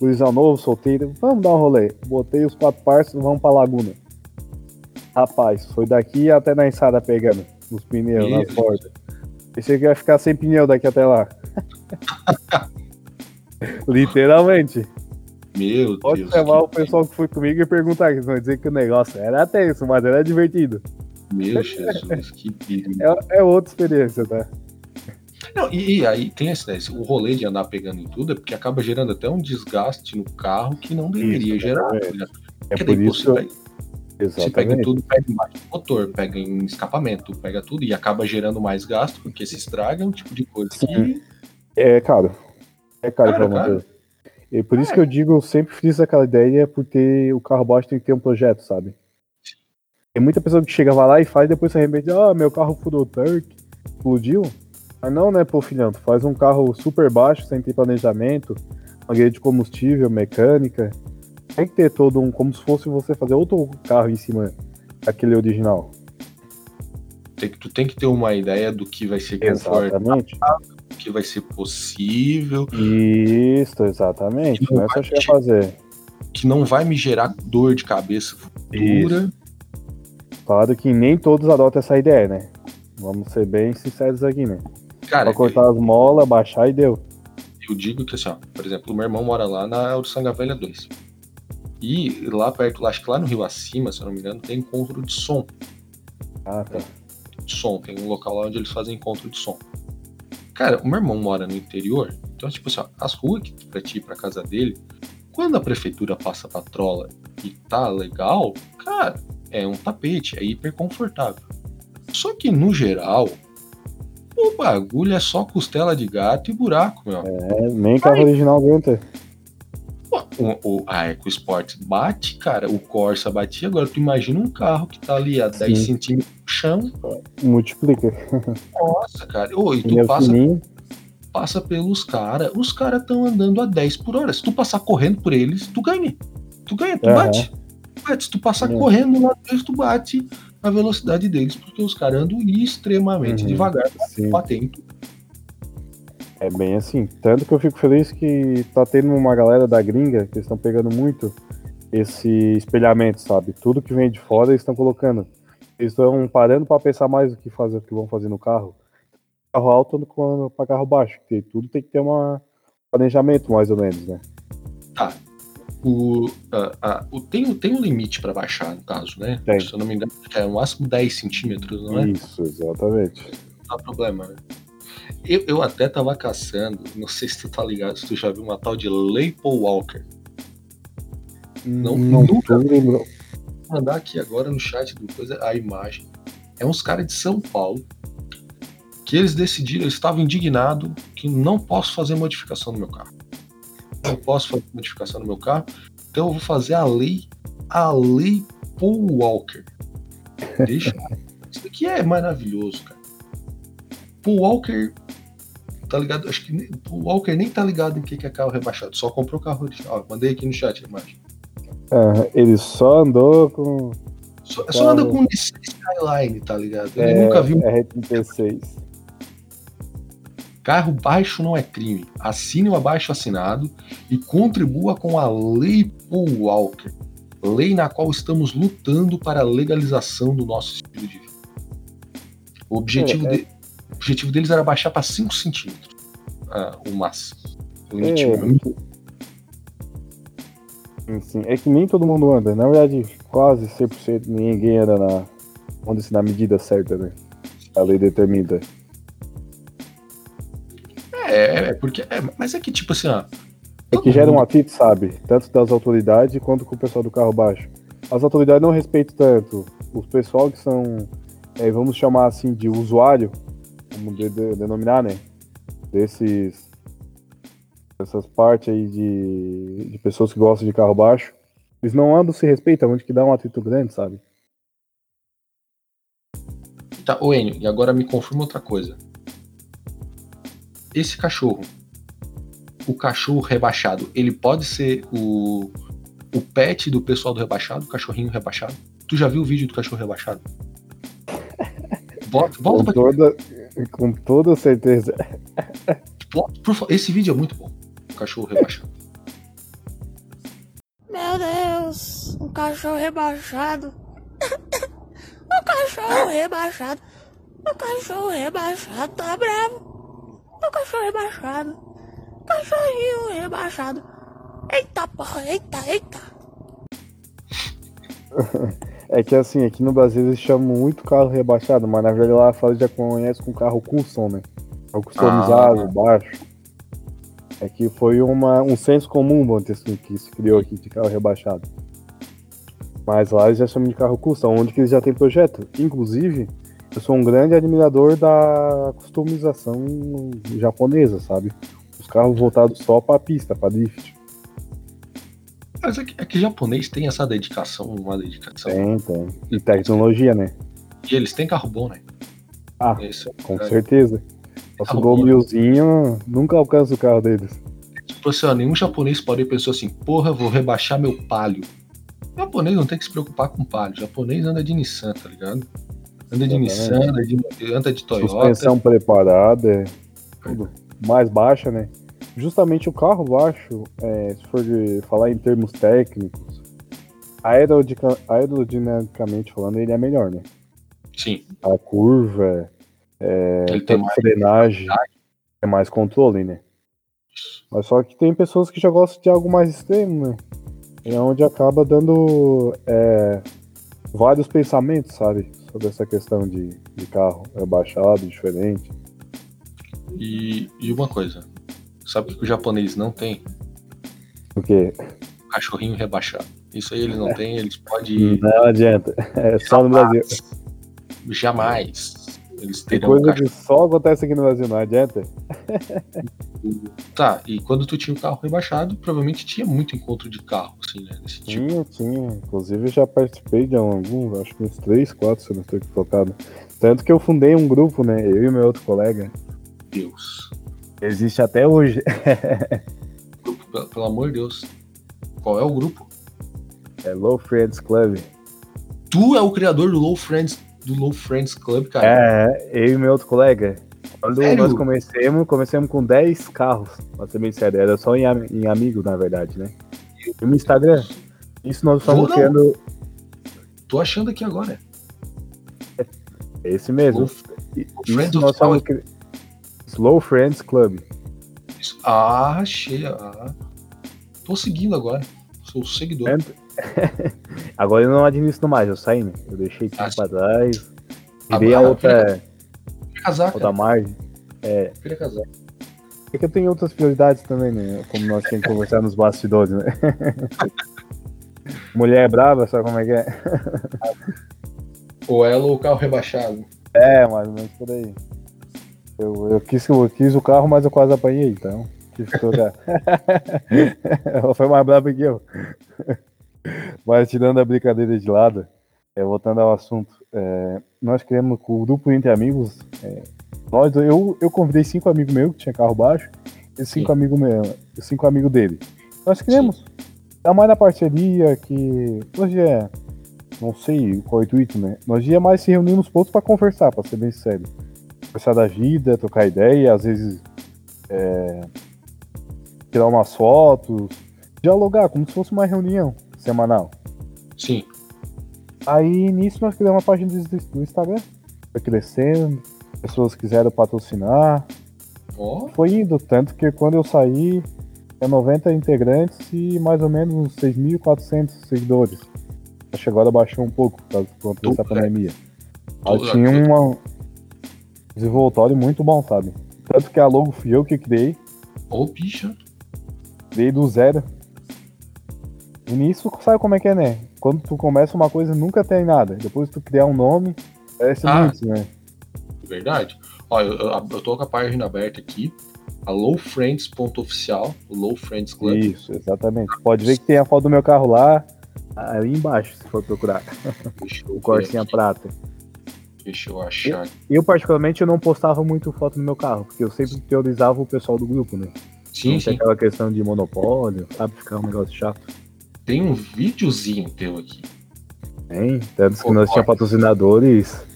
Luizão novo, solteiro. Vamos dar um rolê. Botei os quatro partes, vamos pra Laguna. Rapaz, foi daqui até na enxada pegando os pneus, Isso. nas portas. Pensei que ia ficar sem pneu daqui até lá. [LAUGHS] Literalmente. Meu Pode Deus. Pode chamar o pessoal que foi comigo e perguntar, eles vão dizer que o negócio era tenso, mas era divertido. Meu Jesus, que perigo. É, é outra experiência, tá? Não, e, e, aí tem esse, esse, o rolê de andar pegando em tudo é porque acaba gerando até um desgaste no carro que não deveria isso, gerar. É, é por isso. Pega, você pega em tudo, pega embaixo do motor, pega em escapamento, pega tudo e acaba gerando mais gasto, porque se estraga é um tipo de coisa que. É caro. É caro para manter. E por isso é. que eu digo, eu sempre fiz aquela ideia, porque o carro baixo tem que ter um projeto, sabe? Tem muita pessoa que chega, lá e faz, e depois se arrepende, ah, meu carro fudou explodiu. Mas não, né, pô, filhão, tu faz um carro super baixo, sem ter planejamento, mangueira de combustível, mecânica. Tem que ter todo um, como se fosse você fazer outro carro em cima daquele original. Tem, tu tem que ter uma ideia do que vai ser Exatamente. do que vai ser possível. Isso, exatamente. Não é só chegar a fazer. Que não vai me gerar dor de cabeça futura. Isso. Claro que nem todos adotam essa ideia, né? Vamos ser bem sinceros aqui, né? Cara, Só cortar eu, as molas, baixar e deu. Eu digo que assim, ó, por exemplo, o meu irmão mora lá na Uruçanga Velha 2. E lá perto, acho que lá no Rio Acima, se eu não me engano, tem encontro de som. Ah, tá. De som, tem um local lá onde eles fazem encontro de som. Cara, o meu irmão mora no interior, então, tipo assim, ó, as ruas que pra ti ir pra casa dele, quando a prefeitura passa patrola e tá legal, cara, é um tapete, é hiper confortável. Só que no geral, o bagulho é só costela de gato e buraco, meu. É, nem carro original aguenta. O, o, a EcoSport bate, cara, o Corsa batia, agora tu imagina um carro que tá ali a 10 centímetros do chão. Multiplica. Nossa, cara. Ô, e tu passa, passa pelos caras, os caras estão andando a 10 por hora. Se tu passar correndo por eles, tu ganha. Tu ganha, tu uhum. bate. Se tu passar correndo lá deles, tu bate a velocidade deles, porque os caras andam extremamente uhum. devagar em tudo. É bem assim. Tanto que eu fico feliz que tá tendo uma galera da gringa que estão pegando muito esse espelhamento, sabe? Tudo que vem de fora eles estão colocando. Eles estão parando para pensar mais o que fazer, o que vão fazer no carro. Carro alto para carro baixo. Porque tudo tem que ter um planejamento, mais ou menos, né? Tá. O, o, tem, tem um limite para baixar, no caso, né? Tem. Se eu não me engano, é no máximo 10 centímetros, não é? Isso, exatamente. Não há problema, né? Eu, eu até tava caçando, não sei se tu tá ligado, se tu já viu uma tal de Leipo Walker. Não, não nunca lembro. Vou mandar aqui agora no chat do coisa a imagem. É uns caras de São Paulo que eles decidiram, eles estavam indignados que não posso fazer modificação no meu carro. Não posso fazer modificação no meu carro, então eu vou fazer a lei, a lei Paul Walker. Deixa. [LAUGHS] Isso aqui é maravilhoso, cara. Paul Walker tá ligado? Acho que o Walker nem tá ligado em que, que é carro rebaixado, só comprou o carro original. Mandei aqui no chat a imagem. É, ele só andou com. Só, só anda com Skyline, tá ligado? Ele é, nunca viu. R36. Carro baixo não é crime. Assine o abaixo assinado e contribua com a Lei Paul Walker, lei na qual estamos lutando para a legalização do nosso estilo de vida. O objetivo é, é... de o objetivo deles era baixar para 5 centímetros uh, o máximo. O limite é, sim. É que nem todo mundo anda. Na verdade, quase 100% ninguém anda na, onde se na medida certa, né? A lei determina. É, é porque. É, mas é que, tipo assim, ó. É que gera um atrito, sabe? Tanto das autoridades quanto com o pessoal do carro baixo. As autoridades não respeitam tanto os pessoal que são, é, vamos chamar assim, de usuário, vamos de, de, denominar, né? Desses. Essas partes aí de, de pessoas que gostam de carro baixo. Eles não andam se respeitam, onde que dá um atrito grande, sabe? Tá, ô Enio, e agora me confirma outra coisa. Esse cachorro, o cachorro rebaixado, ele pode ser o, o pet do pessoal do rebaixado, o cachorrinho rebaixado? Tu já viu o vídeo do cachorro rebaixado? Bota, bota com, toda, com toda certeza. Bota, por favor, esse vídeo é muito bom. O cachorro rebaixado. Meu Deus, um cachorro rebaixado. O [COUGHS] cachorro rebaixado. O cachorro rebaixado tá bravo. O cachorro rebaixado. Cachorrinho rebaixado. Eita porra, eita, eita. [LAUGHS] É que assim, aqui no Brasil eles chamam muito carro rebaixado, mas na verdade lá fala já conhece com carro com som, né? Carro customizado, ah. baixo. É que foi uma, um senso comum, vamos dizer assim, que se criou aqui de carro rebaixado. Mas lá eles já chamam de carro custom, onde que eles já tem projeto. Inclusive, eu sou um grande admirador da customização japonesa, sabe? Os carros voltados só para pista, para drift. Mas é que, é que japonês tem essa dedicação, uma dedicação. Tem, tem. E tecnologia, né? E eles têm carro bom, né? Ah, Esse, é com é, certeza. Nosso Golmilzinho nunca alcança o carro deles. Tipo assim, ó, nenhum japonês pode pensar assim, porra, vou rebaixar meu palio. O japonês não tem que se preocupar com palio. O japonês anda de Nissan, tá ligado? Anda de Nissan, anda de, anda de Toyota. Suspensão preparada, é tudo mais baixa, né? Justamente o carro baixo, é, se for de falar em termos técnicos, aerodinamicamente falando, ele é melhor, né? Sim. A curva, é, ele tem mais frenagem, é mais controle, né? Mas só que tem pessoas que já gostam de algo mais extremo, né? é onde acaba dando é, vários pensamentos, sabe? Sobre essa questão de, de carro rebaixado, diferente. E, e uma coisa, sabe o que o japonês não tem? O quê? Cachorrinho rebaixado. Isso aí eles não têm, eles podem. Não adianta, é só no Brasil. Jamais. Eles terão coisa um que só acontece aqui no Brasil, não adianta. [LAUGHS] Tá, e quando tu tinha o carro rebaixado, provavelmente tinha muito encontro de carro, assim, né? Desse tinha, tipo. tinha. Inclusive já participei de alguns, acho que uns três, quatro, se eu não estou equivocado. Tanto que eu fundei um grupo, né? Eu e meu outro colega. Deus. Existe até hoje. [LAUGHS] grupo, pelo, pelo amor de Deus. Qual é o grupo? É Low Friends Club. Tu é o criador do Low Friends do Low Friends Club, cara. É, eu e meu outro colega. Quando sério? nós comecemos, comecemos com 10 carros, pra ser bem sério. Era só em, em amigo, na verdade, né? E no Instagram. Isso nós estamos criando. Tô achando aqui agora. É esse mesmo. Low, isso nós estamos criando. Slow Friends Club. Ah, achei. Ah. Tô seguindo agora. Sou seguidor. [LAUGHS] Agora eu não administro mais, eu saí, né? Eu deixei tudo ah, pra trás. Dei a outra. Casaca. Outra margem. É. Filha casaca. É que eu tenho outras prioridades também, né? Como nós temos que conversar nos bastidores, né? [LAUGHS] Mulher brava, sabe como é que é? ou ela ou o carro rebaixado. É, mais ou menos por aí. Eu, eu, quis, eu quis o carro, mas eu quase apanhei, então. Tive que trocar. [LAUGHS] ela foi mais brava que eu. Mas tirando a brincadeira de lado, é, voltando ao assunto, é, nós criamos o grupo entre amigos. É, nós, eu, eu convidei cinco amigos meus que tinha carro baixo e cinco amigos meus, cinco amigos dele. Nós criamos. É mais na parceria que hoje é, não sei qual é o intuito, né? Nós ia mais se reunir nos pontos para conversar, para ser bem sério. Conversar da vida, trocar ideia, às vezes é, tirar umas fotos, dialogar como se fosse uma reunião semanal. Sim. Aí nisso nós criamos uma página do Instagram. Foi crescendo, pessoas quiseram patrocinar. Oh. Foi indo, tanto que quando eu saí, Tinha 90 integrantes e mais ou menos uns 6.400 seguidores. Acho que agora baixou um pouco por causa dessa Tu- pandemia. Tu- tinha um desenvoltório muito bom, sabe? Tanto que a logo fui eu que criei, Ô, bicha. criei do zero. E nisso, sabe como é que é, né? Quando tu começa uma coisa, nunca tem nada. Depois tu criar um nome, parece Ah. muito, né? Verdade. Ó, eu, eu, eu tô com a página aberta aqui. A lowfriends.oficial, o Low Friends Club. Isso, exatamente. Pode ver que tem a foto do meu carro lá, ali embaixo, se for procurar. Eu [LAUGHS] O Corsinha prata. Deixa eu achar. Eu, particularmente, eu não postava muito foto no meu carro, porque eu sempre priorizava o pessoal do grupo, né? Sim, tem sim. aquela questão de monopólio, sabe? Ficar um negócio chato. Tem um videozinho teu aqui. Tem, tanto que Pô, nós tínhamos patrocinadores,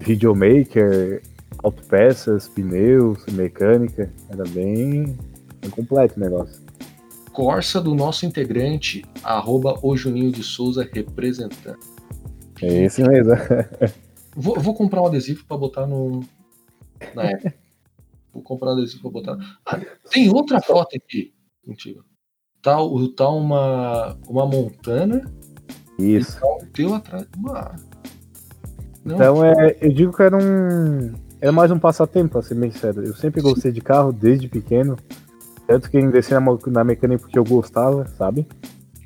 videomaker, autopeças, pneus, mecânica. Era bem, bem completo o negócio. Corsa do nosso integrante, arroba o Juninho de Souza representante. É esse mesmo. [LAUGHS] Vou, vou comprar um adesivo pra botar no. Na época. Vou comprar um adesivo pra botar. Ah, tem outra foto aqui contigo. O- tá uma, uma montana Isso. e teu atrás. Uma... Não, Então é, eu digo que era um. Era mais um passatempo, pra ser bem sério. Eu sempre gostei de carro desde pequeno. Tanto que eu ingressei na, na mecânica porque eu gostava, sabe?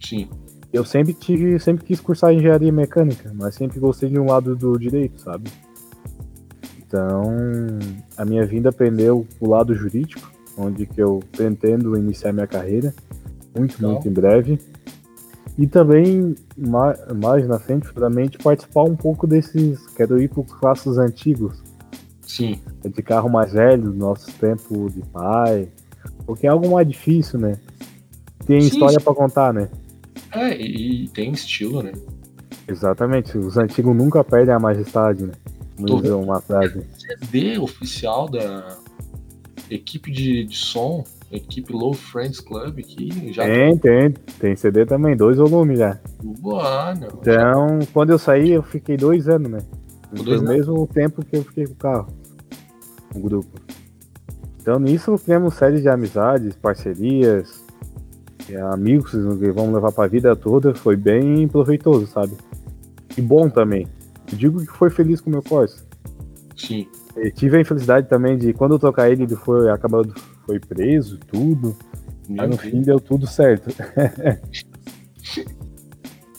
sim. Eu sempre tive, sempre quis cursar engenharia mecânica, mas sempre gostei de um lado do direito, sabe? Então, a minha vinda pendeu o lado jurídico, onde que eu pretendo iniciar minha carreira, muito, Legal. muito em breve. E também, ma- mais na frente, futuramente, participar um pouco desses. Quero ir para os classes antigos, Sim. de carro mais velho, do nosso tempo de pai. Porque é algo mais difícil, né? Tem Sim, história para contar, né? É, e, e tem estilo, né? Exatamente, os antigos nunca perdem a majestade, né? Tô uma frase. CD oficial da equipe de, de som, equipe Low Friends Club, que já Tem, tem, tem CD também, dois volumes já. Ah, não. Então, quando eu saí, eu fiquei dois anos, né? Foi o mesmo tempo que eu fiquei com o carro, o grupo. Então, nisso, criamos série de amizades, parcerias, amigos que vamos levar pra vida toda. Foi bem proveitoso, sabe? E bom também. Eu digo que foi feliz com o meu Corsa. Sim. Eu tive a infelicidade também de quando eu trocar ele, ele foi acabou foi preso, tudo. Meu no fim deu tudo certo. [LAUGHS]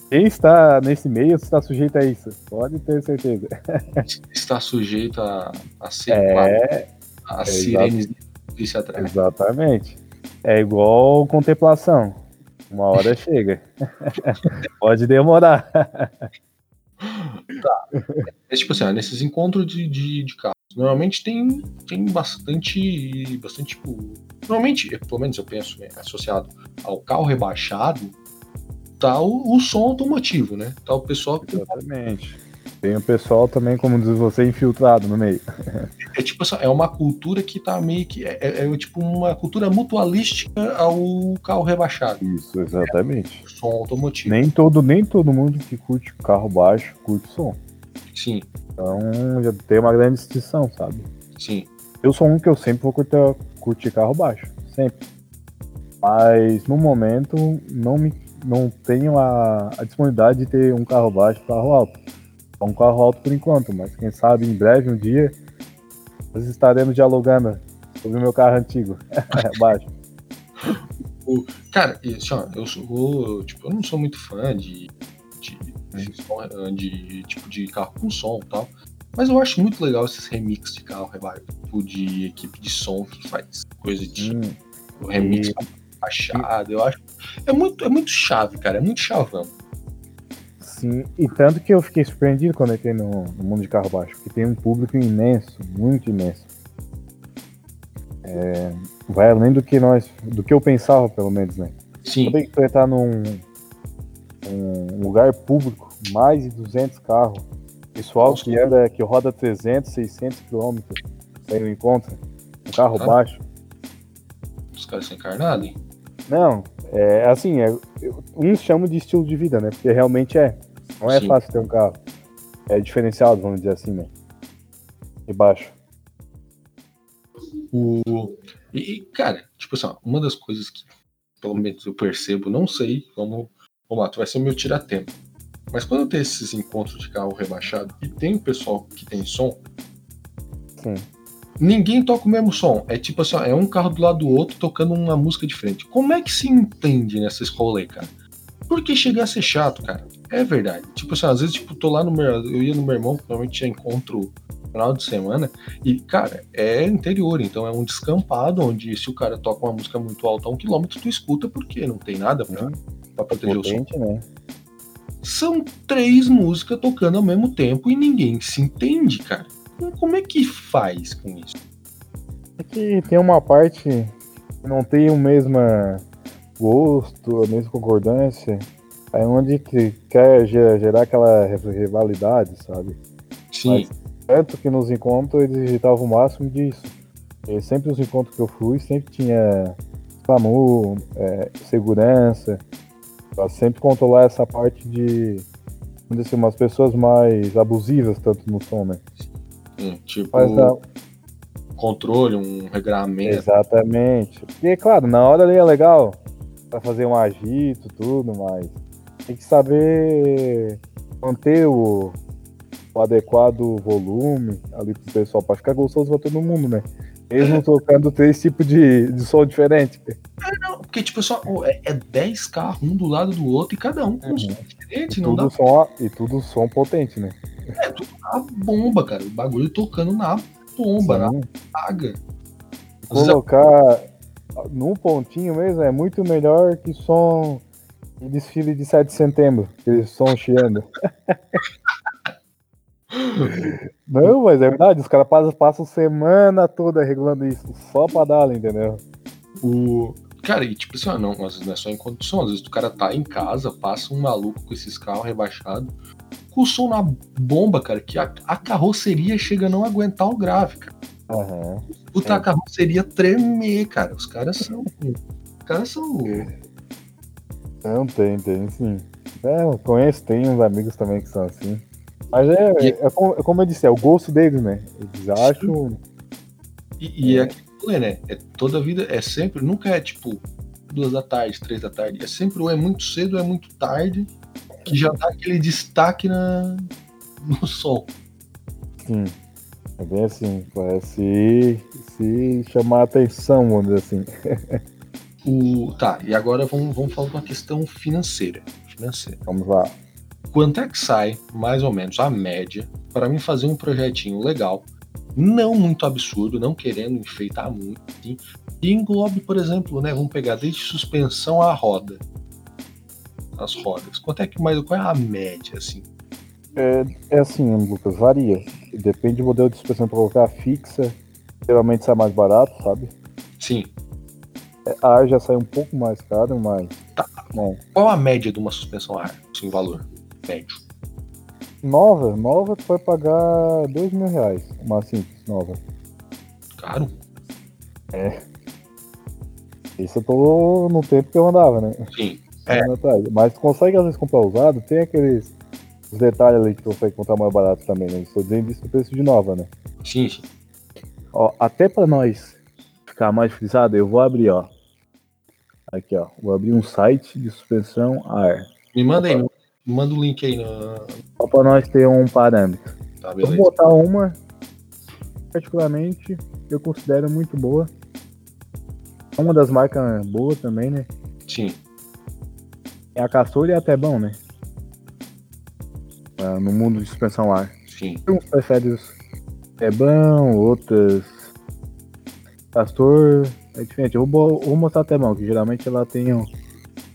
Quem está nesse meio está sujeito a isso, pode ter certeza. está sujeito a, a ser É, a é, sirenes de polícia atrás. exatamente. É igual contemplação. Uma hora [LAUGHS] chega. [LAUGHS] pode demorar. É tipo assim, nesses encontros de, de, de normalmente tem, tem bastante. bastante tipo. Normalmente, pelo menos eu penso, né, associado ao carro rebaixado, tá o, o som automotivo, né? Tá o pessoal que Exatamente. Tem o pessoal também, como diz você, infiltrado no meio. é tipo assim, é uma cultura que tá meio que. É, é- é tipo uma cultura mutualística ao carro rebaixado, Isso, exatamente. o som automotivo. Nem todo, nem todo mundo que curte carro baixo curte som. Sim, Então já tem uma grande distinção, sabe? sim. Eu sou um que eu sempre vou curtir, curtir carro baixo, sempre. Mas no momento não me não tenho a, a disponibilidade de ter um carro baixo e carro alto. Um carro alto por enquanto, mas quem sabe em breve, um dia, nós estaremos dialogando sobre o meu carro antigo, [LAUGHS] baixo. Cara, e, assim, ó, eu sou. Tipo, eu não sou muito fã de. de, de, som, de tipo de carro com som e tal. Mas eu acho muito legal esses remix de carro tipo de equipe de som que faz coisa de Hum, o remix e-. Eu acho. É muito, é muito chave, cara. É muito chavão. sim, e tanto que eu fiquei surpreendido quando entrei no, no mundo de carro baixo, porque tem um público imenso, muito imenso. É, vai além do que nós, do que eu pensava, pelo menos, né? Sim, Quando tu entrar num um lugar público, mais de 200 carros, pessoal Nossa. que anda, que roda 300, 600 quilômetros, aí eu encontro um carro Ah. baixo. os caras são encarnados, hein? Não, é assim, é, uns chamam de estilo de vida, né? Porque realmente é. Não é Sim. fácil ter um carro. É diferenciado, vamos dizer assim, né? E baixo. O... E, cara, tipo assim, uma das coisas que pelo menos eu percebo, não sei, vamos, vamos lá, tu vai ser o meu tiratempo. Mas quando tenho esses encontros de carro rebaixado e tem o pessoal que tem som, Sim. ninguém toca o mesmo som. É tipo assim, é um carro do lado do outro tocando uma música diferente. Como é que se entende nessa escola aí, cara? Porque chega a ser chato, cara. É verdade. Tipo assim, às vezes, tipo, tô lá no meu. Eu ia no meu irmão, provavelmente tinha encontro final de semana. E, cara, é interior, então é um descampado onde se o cara toca uma música muito alta a um quilômetro, tu escuta porque não tem nada pra, pra proteger o som. Potente, né? São três músicas tocando ao mesmo tempo e ninguém se entende, cara. Como é que faz com isso? É que tem uma parte que não tem o mesmo gosto, a mesma concordância. É onde que quer ge- gerar aquela rivalidade, sabe? Sim, Tanto que nos encontros eles digitavam o máximo disso. E sempre os encontros que eu fui, sempre tinha SAMU, é, segurança, pra sempre controlar essa parte de, vamos dizer assim, umas pessoas mais abusivas tanto no som, né? sim, tipo, Mas a- controle, um regramento. Exatamente. Porque, claro, na hora ali é legal pra fazer um agito, tudo, mas tem que saber manter o, o adequado volume ali pro pessoal, pra ficar gostoso pra todo mundo, né? Mesmo tocando três tipos de, de som diferente. Não, porque, tipo, só, é, é 10 carros, um do lado do outro, e cada um com um som diferente, E não dá som, e tudo som potente, né? é tudo na bomba, cara. O bagulho tocando na bomba, na Sim. praga. Às vezes é Colocar num pontinho mesmo é muito melhor que som de desfile de 7 de setembro, aquele som chiando. [LAUGHS] [LAUGHS] Não, mas é verdade, os caras passam, passam semana toda regulando isso, só pra dar, entendeu? O... Cara, e tipo assim, ó, não, às vezes não é só em condição, às vezes o cara tá em casa, passa um maluco com esses carros rebaixados, com o som na bomba, cara, que a, a carroceria chega a não aguentar o grave, cara. Aham. Puta, É. a carroceria tremer, cara. Os caras são. Os caras são. Não, tem, tem sim. É, eu conheço, tem uns amigos também que são assim. Mas é, E- é, como, é como eu disse, é o gosto deles, né? Eles acham. E, e é aquilo, falei, né? É toda a vida, é sempre, nunca é tipo duas da tarde, três da tarde. É sempre ou é muito cedo ou é muito tarde, que já dá aquele destaque na, no som. Sim. É bem assim, parece se chamar a atenção, vamos dizer assim. O, tá, e agora vamos, vamos falar de uma questão financeira. financeira. Vamos lá. Quanto é que sai, mais ou menos, a média, para mim fazer um projetinho legal, não muito absurdo, não querendo enfeitar muito, assim, e englobe, por exemplo, né, vamos pegar desde suspensão à roda. As rodas. Quanto é que mais, qual é a média, assim? É, é assim, Lucas, varia. Depende do modelo de suspensão para colocar fixa. Geralmente sai mais barato, sabe? Sim. É, A ar já sai um pouco mais caro, mas. Tá. Bom, Qual a média de uma suspensão a ar? Assim, valor médio. nova, nova tu vai pagar dois mil reais. Uma simples, nova. Caro? Isso eu tô no tempo que eu andava, né? Sim. É. Mas tu consegue às vezes comprar usado, tem aqueles os detalhes ali que tu consegue comprar mais barato também, né? Estou dizendo isso no preço de nova, né? Sim, sim. Ó, até pra nós ficar mais frisado, eu vou abrir, ó. Aqui, ó. Vou abrir um site de suspensão ar. Me manda aí, manda o link aí na. Só pra nós ter um parâmetro. Tá, Eu vou beleza. botar uma, particularmente, eu considero muito boa. É Uma das marcas boas também, né? Sim. É a Castor e a Tebão, né? Ah, no mundo de suspensão ar. Sim. Uns preferem os Tebão, outras Castor. É diferente. Eu vou, vou mostrar a Tebão, que geralmente ela tem um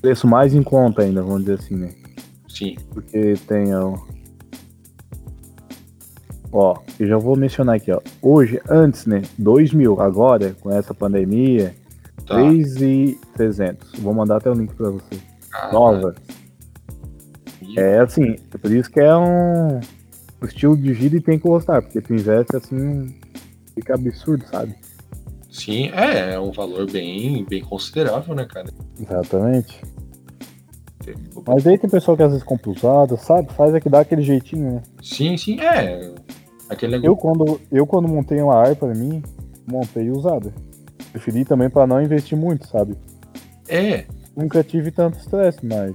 preço mais em conta ainda, vamos dizer assim, né? Sim. Porque tem ó, ó, eu já vou mencionar aqui, ó. Hoje, antes, né, 2 mil, agora, com essa pandemia, Tá. 3,300. Vou mandar até o link pra você. Ah, Nova. É assim, é por isso que é um, um estilo de vida e tem que gostar, porque tu investe assim, fica absurdo, sabe? Sim, é, é um valor bem, bem considerável, né, cara? Exatamente. Mas aí tem pessoal que às vezes compra usado, sabe? Faz é que dá aquele jeitinho, né? Sim, sim, é. Aquele Eu negócio. quando, eu quando montei uma ar pra mim, montei usada. Preferi também pra não investir muito, sabe? É, nunca tive tanto estresse, mas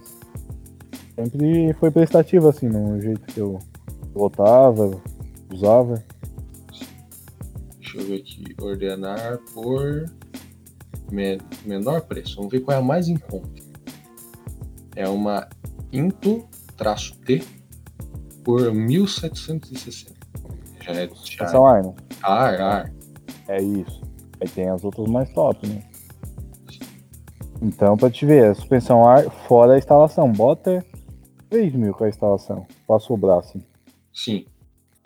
sempre foi prestativo, assim, no jeito que eu botava, usava. Deixa eu ver aqui. Ordenar por me- menor preço. Vamos ver qual é a mais em conta. É uma Into-T por 1760. Já é, Suspensão ar, né? ar, ar. É isso. Aí tem as outras mais top, né? Então, pra te ver, a suspensão ar fora a instalação. Bota 3 mil com a instalação. Pra sobrar, assim. Sim.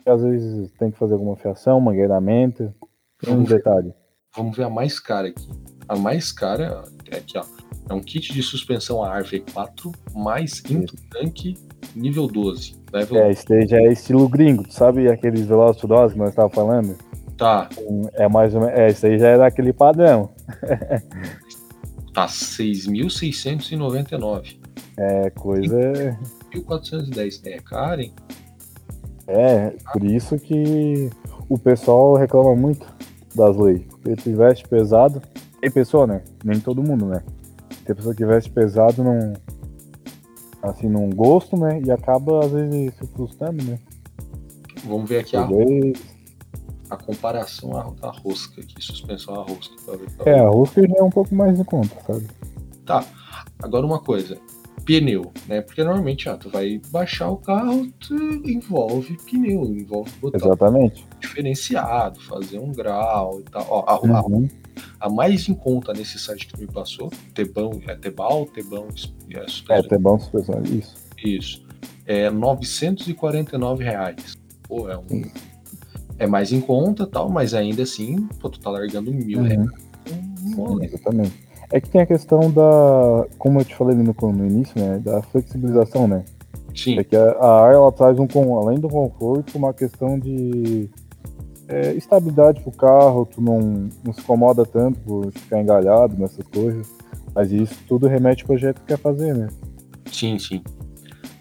Às vezes tem que fazer alguma fiação, mangueiramento. Tem um ver. detalhe. Vamos ver a mais cara aqui. A mais cara é aqui, ó. É um kit de suspensão a ar V4 mais Into Tank nível 12. Level É, esse daí já é estilo gringo. Tu sabe aqueles Furiosos que nós estávamos falando? Tá, É mais ou menos. É, esse aí já é daquele padrão. [LAUGHS] tá 6.699. É coisa. 1.410. É caro, hein? É, por isso que o pessoal reclama muito das leis. Porque tu veste pesado. Tem pessoa, né? Nem todo mundo, né? Tem pessoa que veste pesado num. Assim, num gosto, né? E acaba, às vezes, se frustrando, né? Vamos ver aqui a, Talvez- a comparação à, à rosca aqui, suspensão à rosca. pra ver qual- É, a rosca já é um pouco mais em conta, sabe? Tá. Agora uma coisa. Pneu, né? Porque normalmente, ah, tu vai baixar o carro, tu envolve pneu, envolve botar Exatamente. um diferenciado, fazer um grau e tal. Ó, a, a- Uhum. A mais em conta nesse site que tu me passou, Tebão, é Tebal, Tebão, é, É, suspensão, tem bom suspensão. Isso. isso. É 949 reais. Pô, é um. É mais em conta tal, mas ainda assim, pô, tu tá largando mil Uhum. reais. Rolê. Exatamente. É que tem a questão da, como eu te falei no, no início, né, da flexibilização, né? Sim, É que a, a ar ela traz um com além do conforto, uma questão de é, estabilidade pro carro, tu não, não se incomoda tanto por ficar engalhado nessas coisas. Mas isso tudo remete ao projeto que quer fazer, né? sim, sim.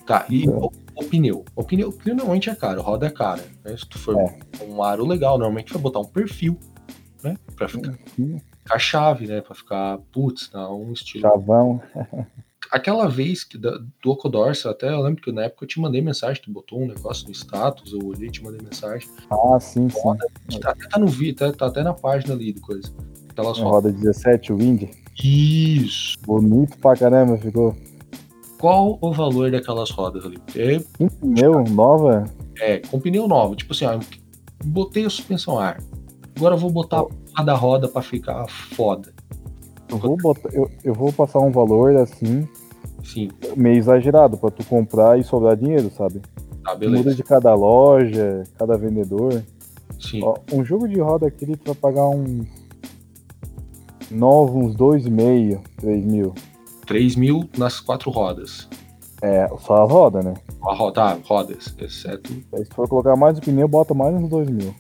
Tá, e Então. o, o pneu. O pneu, o pneu normalmente é caro, roda é cara. né? Se tu for É. um aro legal, normalmente vai botar um perfil, né? Pra ficar, ficar chave, né? Pra ficar, putz, dá um estilo. Chavão. [LAUGHS] Aquela vez que da, do Ocodorsa, até eu lembro que na época eu te mandei mensagem, tu botou um negócio no status, eu olhei e te mandei mensagem. Ah, sim, sim. Tá, até tá no vídeo, tá, tá até na página ali do coisa. Uma rodas. roda 17, o Wind. Isso. Bonito pra caramba, ficou. Qual o valor daquelas rodas ali? É, Um pneu, nova. é, com pneu novo. Tipo assim, ó, botei a suspensão a ar. Agora eu vou botar a da roda pra ficar foda. Eu vou, botar, eu, eu vou passar um valor assim, Sim, meio exagerado, pra tu comprar e sobrar dinheiro, sabe? tá, Muda de cada loja, cada vendedor. Sim, Ó, um jogo de roda aqui tu vai pagar um novo, uns 2,5, 3 mil. 3 mil nas quatro rodas. É, só a roda, né? A roda, tá, rodas, exceto. Aí se for colocar mais o pneu, bota mais uns 2 mil.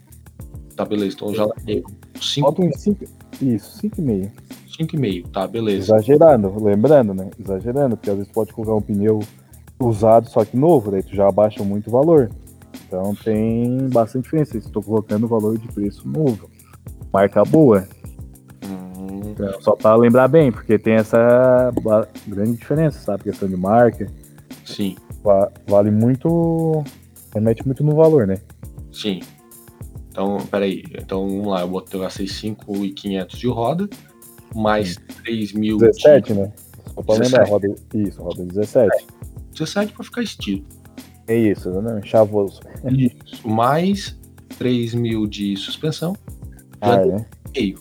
Tá, beleza. Então já larguei. Bota 5, uns 5. Isso, 5,5. 5,5. Tá, beleza. Exagerando, lembrando, né? Exagerando, porque às vezes pode colocar um pneu usado, só que novo, daí tu já abaixa muito o valor. Então tem bastante diferença. Estou colocando o valor de preço novo. Marca boa. Hum, Então, só para lembrar bem, porque tem essa grande diferença, sabe? Questão de marca. sim, Va- Vale muito. Remete muito no valor, né? sim. Então, peraí. Então, vamos lá. Eu botei, eu gastei 5,500 de roda, mais 3 mil. 17, né? Só pra 17. lembrar, roda. Isso, roda 17. 17 pra ficar estilo. É isso, né? Chavoso. Isso. Mais 3 mil de suspensão, Ah, é. meio.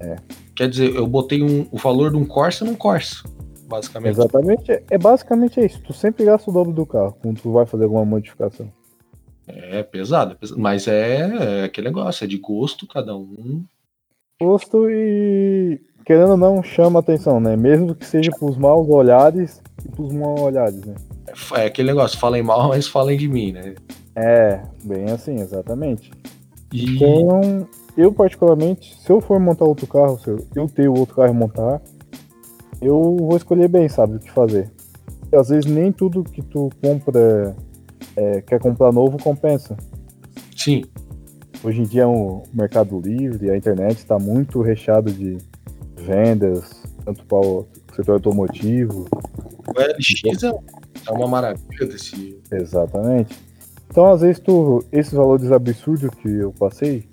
É. Quer dizer, eu botei um- o valor de um Corsa num Corsa, basicamente. Exatamente. É basicamente isso. Tu sempre gasta o dobro do carro quando tu vai fazer alguma modificação. É pesado, é pesado, mas é, é aquele negócio, é de gosto, cada um. Gosto e. Querendo ou não, chama atenção, né? Mesmo que seja pros maus olhares e pros maus olhares, né? É, é aquele negócio, falem mal, mas falem de mim, né? É, bem assim, exatamente. E Então, eu particularmente, se eu for montar outro carro, se eu, ter outro carro e montar, eu vou escolher bem, sabe, o que fazer. Porque às vezes nem tudo que tu compra, é, quer comprar novo, compensa. sim, Hoje em dia o Mercado Livre, a internet está muito recheado de vendas, tanto para setor automotivo. O LX é, é uma maravilha desse. Exatamente. Então, às vezes, tu, esses valores absurdos que eu passei,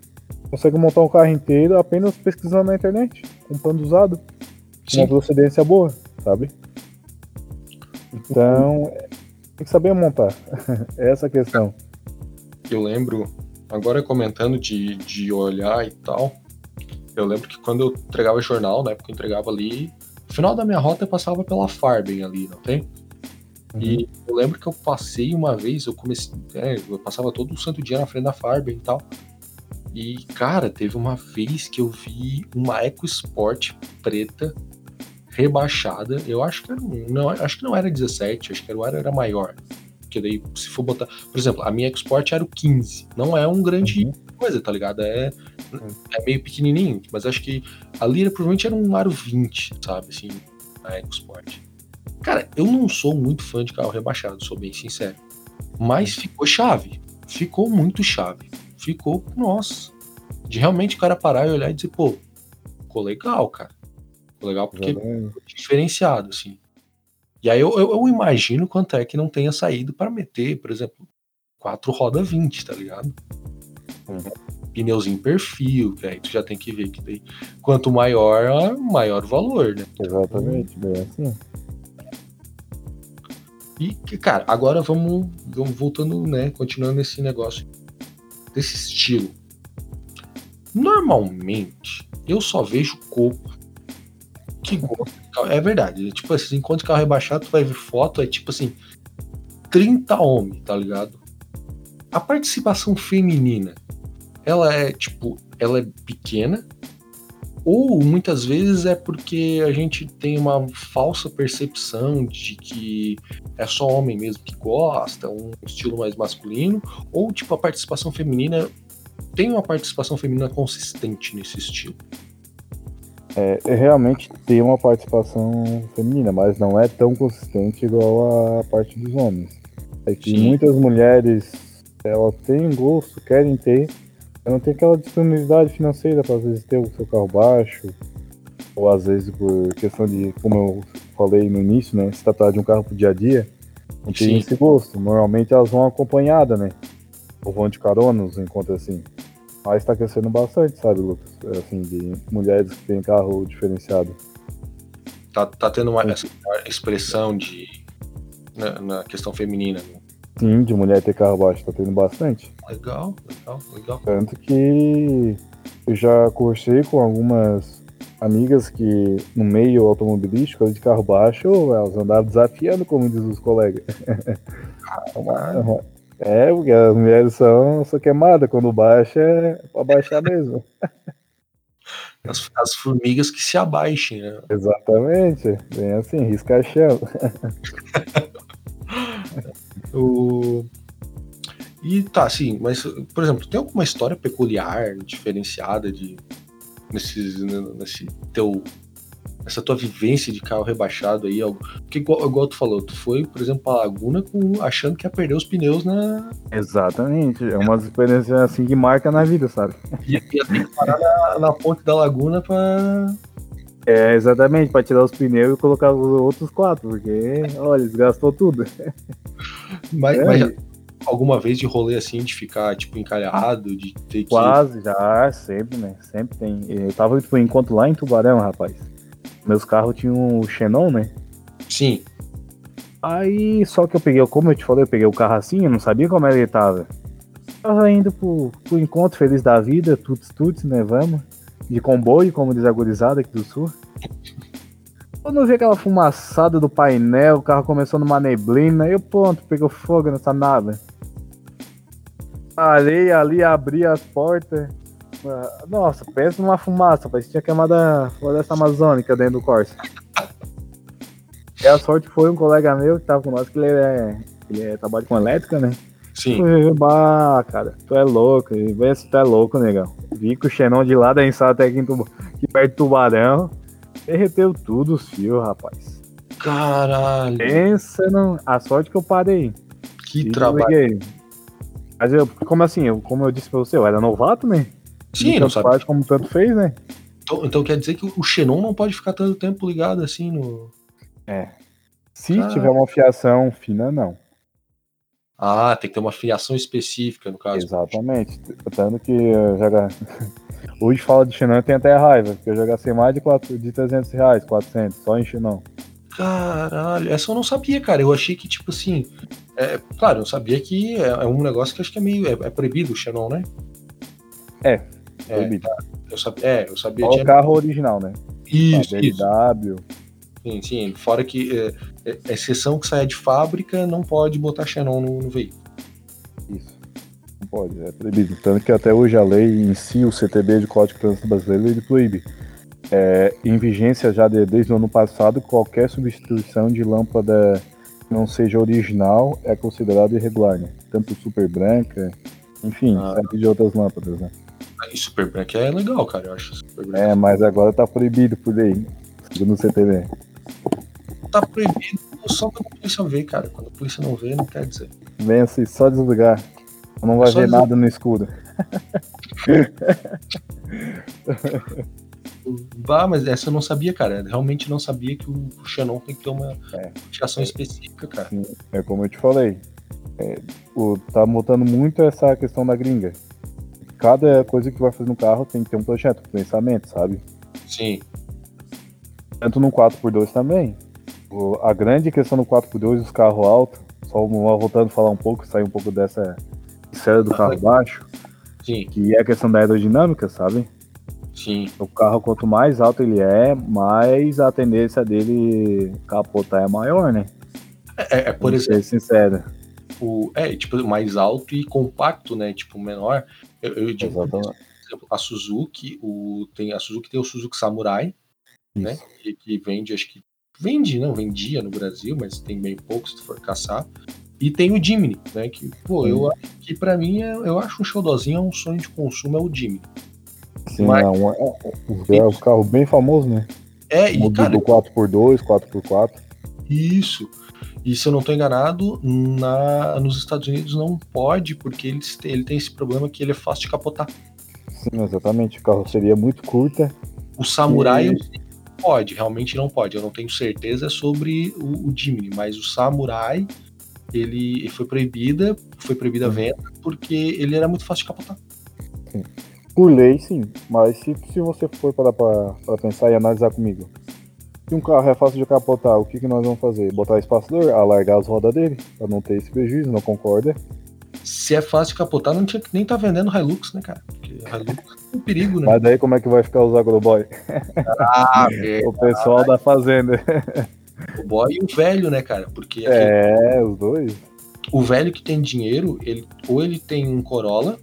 consegue montar um carro inteiro apenas pesquisando na internet, comprando usado, com Sim. uma procedência boa, sabe? Então, tem que saber montar. [LAUGHS] É Essa a questão. Eu lembro, agora comentando de, de olhar e tal, eu lembro que quando eu entregava jornal, na época eu entregava ali, no final da minha rota eu passava pela Farben ali, não tem? E eu lembro que eu passei uma vez, eu comecei, é, eu passava todo o santo dia na frente da Farben e tal. E, cara, teve uma vez que eu vi uma EcoSport preta rebaixada. Eu acho que era não, acho que não era 17, acho que era, era maior. Porque daí, se for botar. Por exemplo, a minha EcoSport era o 15. Não é um grande Uhum. coisa, tá ligado? É, é meio pequenininho, mas acho que ali era, provavelmente era um aro 20, sabe? Assim, a EcoSport. Cara, eu não sou muito fã de carro rebaixado, sou bem sincero. Mas ficou chave. Ficou muito chave. Ficou, nossa. De realmente o cara parar e olhar e dizer, pô, ficou legal, cara. Ficou legal porque Exatamente. diferenciado, assim. E aí eu, eu, eu imagino quanto é que não tenha saído para meter, por exemplo, quatro roda 20, tá ligado? Uhum. Pneuzinho perfil, que aí tu já tem que ver que daí, quanto maior, maior o valor, né? Exatamente, bem assim. E, que, cara, agora vamos, vamos voltando, né? Continuando esse negócio desse estilo. Normalmente, eu só vejo coco que gosta de. É verdade. Tipo assim, enquanto carro rebaixado, tu vai ver foto, é tipo assim, 30 homens, tá ligado? A participação feminina, ela é, tipo, ela é pequena, ou muitas vezes é porque a gente tem uma falsa percepção de que é só homem mesmo que gosta, um estilo mais masculino, ou tipo a participação feminina tem uma participação feminina consistente nesse estilo. É, é, realmente tem uma participação feminina, mas não é tão consistente igual a parte dos homens. É que Sim. muitas mulheres elas têm gosto, querem ter, mas não tem aquela disponibilidade financeira para às vezes ter o seu carro baixo, ou às vezes por questão de, como eu falei no início, né, se tratar de um carro pro dia a dia, não tem Sim. esse gosto. Normalmente elas vão acompanhadas, né? Ou vão de carona nos encontros assim. Mas tá crescendo bastante, sabe, Lucas? Assim, de mulheres que têm carro diferenciado. Tá, tá tendo uma essa expressão de na, na questão feminina. né? Sim, de mulher ter carro baixo, tá tendo bastante. Legal, legal, legal. Tanto que eu já conversei com algumas amigas que no meio automobilístico, de carro baixo, elas andavam desafiando, como diz os colegas. É, porque as mulheres são, são queimadas, quando baixa é pra baixar mesmo. [LAUGHS] As, as formigas que se abaixem, né? Exatamente, bem assim, risca chão. [LAUGHS] O... E tá, assim, mas, por exemplo, tem alguma história peculiar, diferenciada de nesses, nesse teu. Essa tua vivência de carro rebaixado aí, algo- porque igual, igual tu falou, tu foi, por exemplo, pra Laguna com, achando que ia perder os pneus na. Exatamente, é uma experiência assim que marca na vida, sabe? Ia, ia ter que parar na, na ponte da Laguna pra. É, exatamente, pra tirar os pneus e colocar os outros quatro, porque, olha, desgastou tudo. Mas, É, mas alguma vez de rolê assim, de ficar, tipo, encalhado, de ter que. Quase, já, sempre, né? Sempre tem. Eu tava, tipo, enquanto lá em Tubarão, rapaz. Meus carros tinham o Xenon, né? Sim, Aí, só que eu peguei, como eu te falei, eu peguei o carro assim, eu não sabia como ele tava. Tava indo pro, pro encontro feliz da vida, tuts tuts, né? Vamos. De comboio, como diz a gurizada aqui do sul. Quando eu vi aquela fumaçada do painel, o carro começou numa neblina, eu pronto, pegou fogo nessa nave. Parei ali, abri as portas. Ah, Nossa, pensa numa fumaça, parecia que tinha queimado a floresta amazônica dentro do Corsa. E a sorte foi um colega meu que tava com nós, que ele é, ele é trabalha com elétrica, né? sim. Falei, Bah, cara, tu é louco, vê se tu é louco, negão. Vi que o Xenon de lá da ensala até aqui, em Tuba- aqui perto do Tubarão, derreteu tudo os fios, rapaz. Caralho, Pensa no... A sorte que eu parei. que e trabalho. desliguei. Mas eu, como assim, eu, como eu disse pra você, eu era novato, né? Sim, não sabe. faz como tanto fez, né? Então, então quer dizer que o Xenon não pode ficar tanto tempo ligado assim no. É. Se Ah. tiver uma fiação fina, não. Ah, tem que ter uma fiação específica, no caso. Exatamente. Tanto que eu já. [LAUGHS] Hoje fala de Xenon tem até raiva, porque eu já gastei mais de, 4, de 300 reais, 400, só em Xenon. Caralho, essa eu não sabia, cara. Eu achei que, tipo assim. é, claro, eu sabia que é, é um negócio que acho que é meio. É, é proibido o Xenon, né? É, É, proibido. eu sabia, é, eu sabia. Tinha- o carro original, né? Isso, A isso. BMW. Sim, sim. Fora que é, é, exceção que saia de fábrica, não pode botar Xenon no, no veículo. Isso. Não pode, é proibido. Tanto que até hoje a lei em si, o CTB de Código de Trânsito Brasileiro, ele proíbe. É, em vigência já de- desde o ano passado, qualquer substituição de lâmpada que não seja original é considerado irregular, né? Tanto super branca, enfim, Ah. de outras lâmpadas, né? E Super Black é legal, cara. Eu acho. É, mas agora tá proibido por lei, segundo o CTB. Tá proibido só quando a polícia vê, cara. Quando a polícia não vê, não quer dizer. Vem assim, só desligar. Não vai Só ver desligar. nada no escuro. [LAUGHS] Bah, mas essa eu não sabia, cara. Realmente não sabia que o Xenon tem que ter uma É. específica, cara. É como eu te falei. é, o, tá mudando muito essa questão da gringa. Cada coisa que vai fazer no carro tem que ter um projeto, um pensamento, sabe? Sim. Tanto no 4x2 também. O- a grande questão do 4x2, os carros altos, só voltando a falar um pouco, sair um pouco dessa esfera do carro [LAUGHS] baixo, Sim, que é a questão da aerodinâmica, sabe? sim. O carro, quanto mais alto ele é, mais a tendência dele capotar é maior, né? É, é, por Vamos exemplo, ser sincero. O, é, tipo, mais alto e compacto, né? Tipo, menor. Eu, eu digo, Exatamente. exemplo, a Suzuki, o, tem, a Suzuki tem o Suzuki Samurai, né? Isso. Que, que vende, acho que. Vende, não, vendia no Brasil, mas tem bem pouco se tu for caçar. E tem o Jimny, né? Que, pô, eu acho que pra mim, é, eu acho um showdozinho, é um sonho de consumo, é o Jimny. Sim, Mas- é, um, é, é um carro bem famoso, né? É, e, cara, do 4x2, 4x4. Isso. E se eu não estou enganado, na, nos Estados Unidos não pode, porque ele, ele tem esse problema que ele é fácil de capotar. Sim, exatamente. A carroceria muito curta. O Samurai E- pode, realmente não pode. Eu não tenho certeza sobre o, o Jimny, mas o Samurai ele, ele foi proibida, foi proibida a venda porque ele era muito fácil de capotar. Por lei, sim. Mas se, se você for para, para, para pensar e analisar comigo, se um carro é fácil de capotar, o que, que nós vamos fazer? Botar espaçador, alargar as rodas dele, para não ter esse prejuízo, não concorda? Se é fácil de capotar, não tinha que nem estar vendendo Hilux, né, cara? Porque Hilux é um perigo, né? Mas daí como é que vai ficar os agroboy? Ah, [LAUGHS] O pessoal da fazenda. o boy e o velho, né, cara? Porque aquele- É, os dois. o velho que tem dinheiro, ele, ou ele tem um Corolla,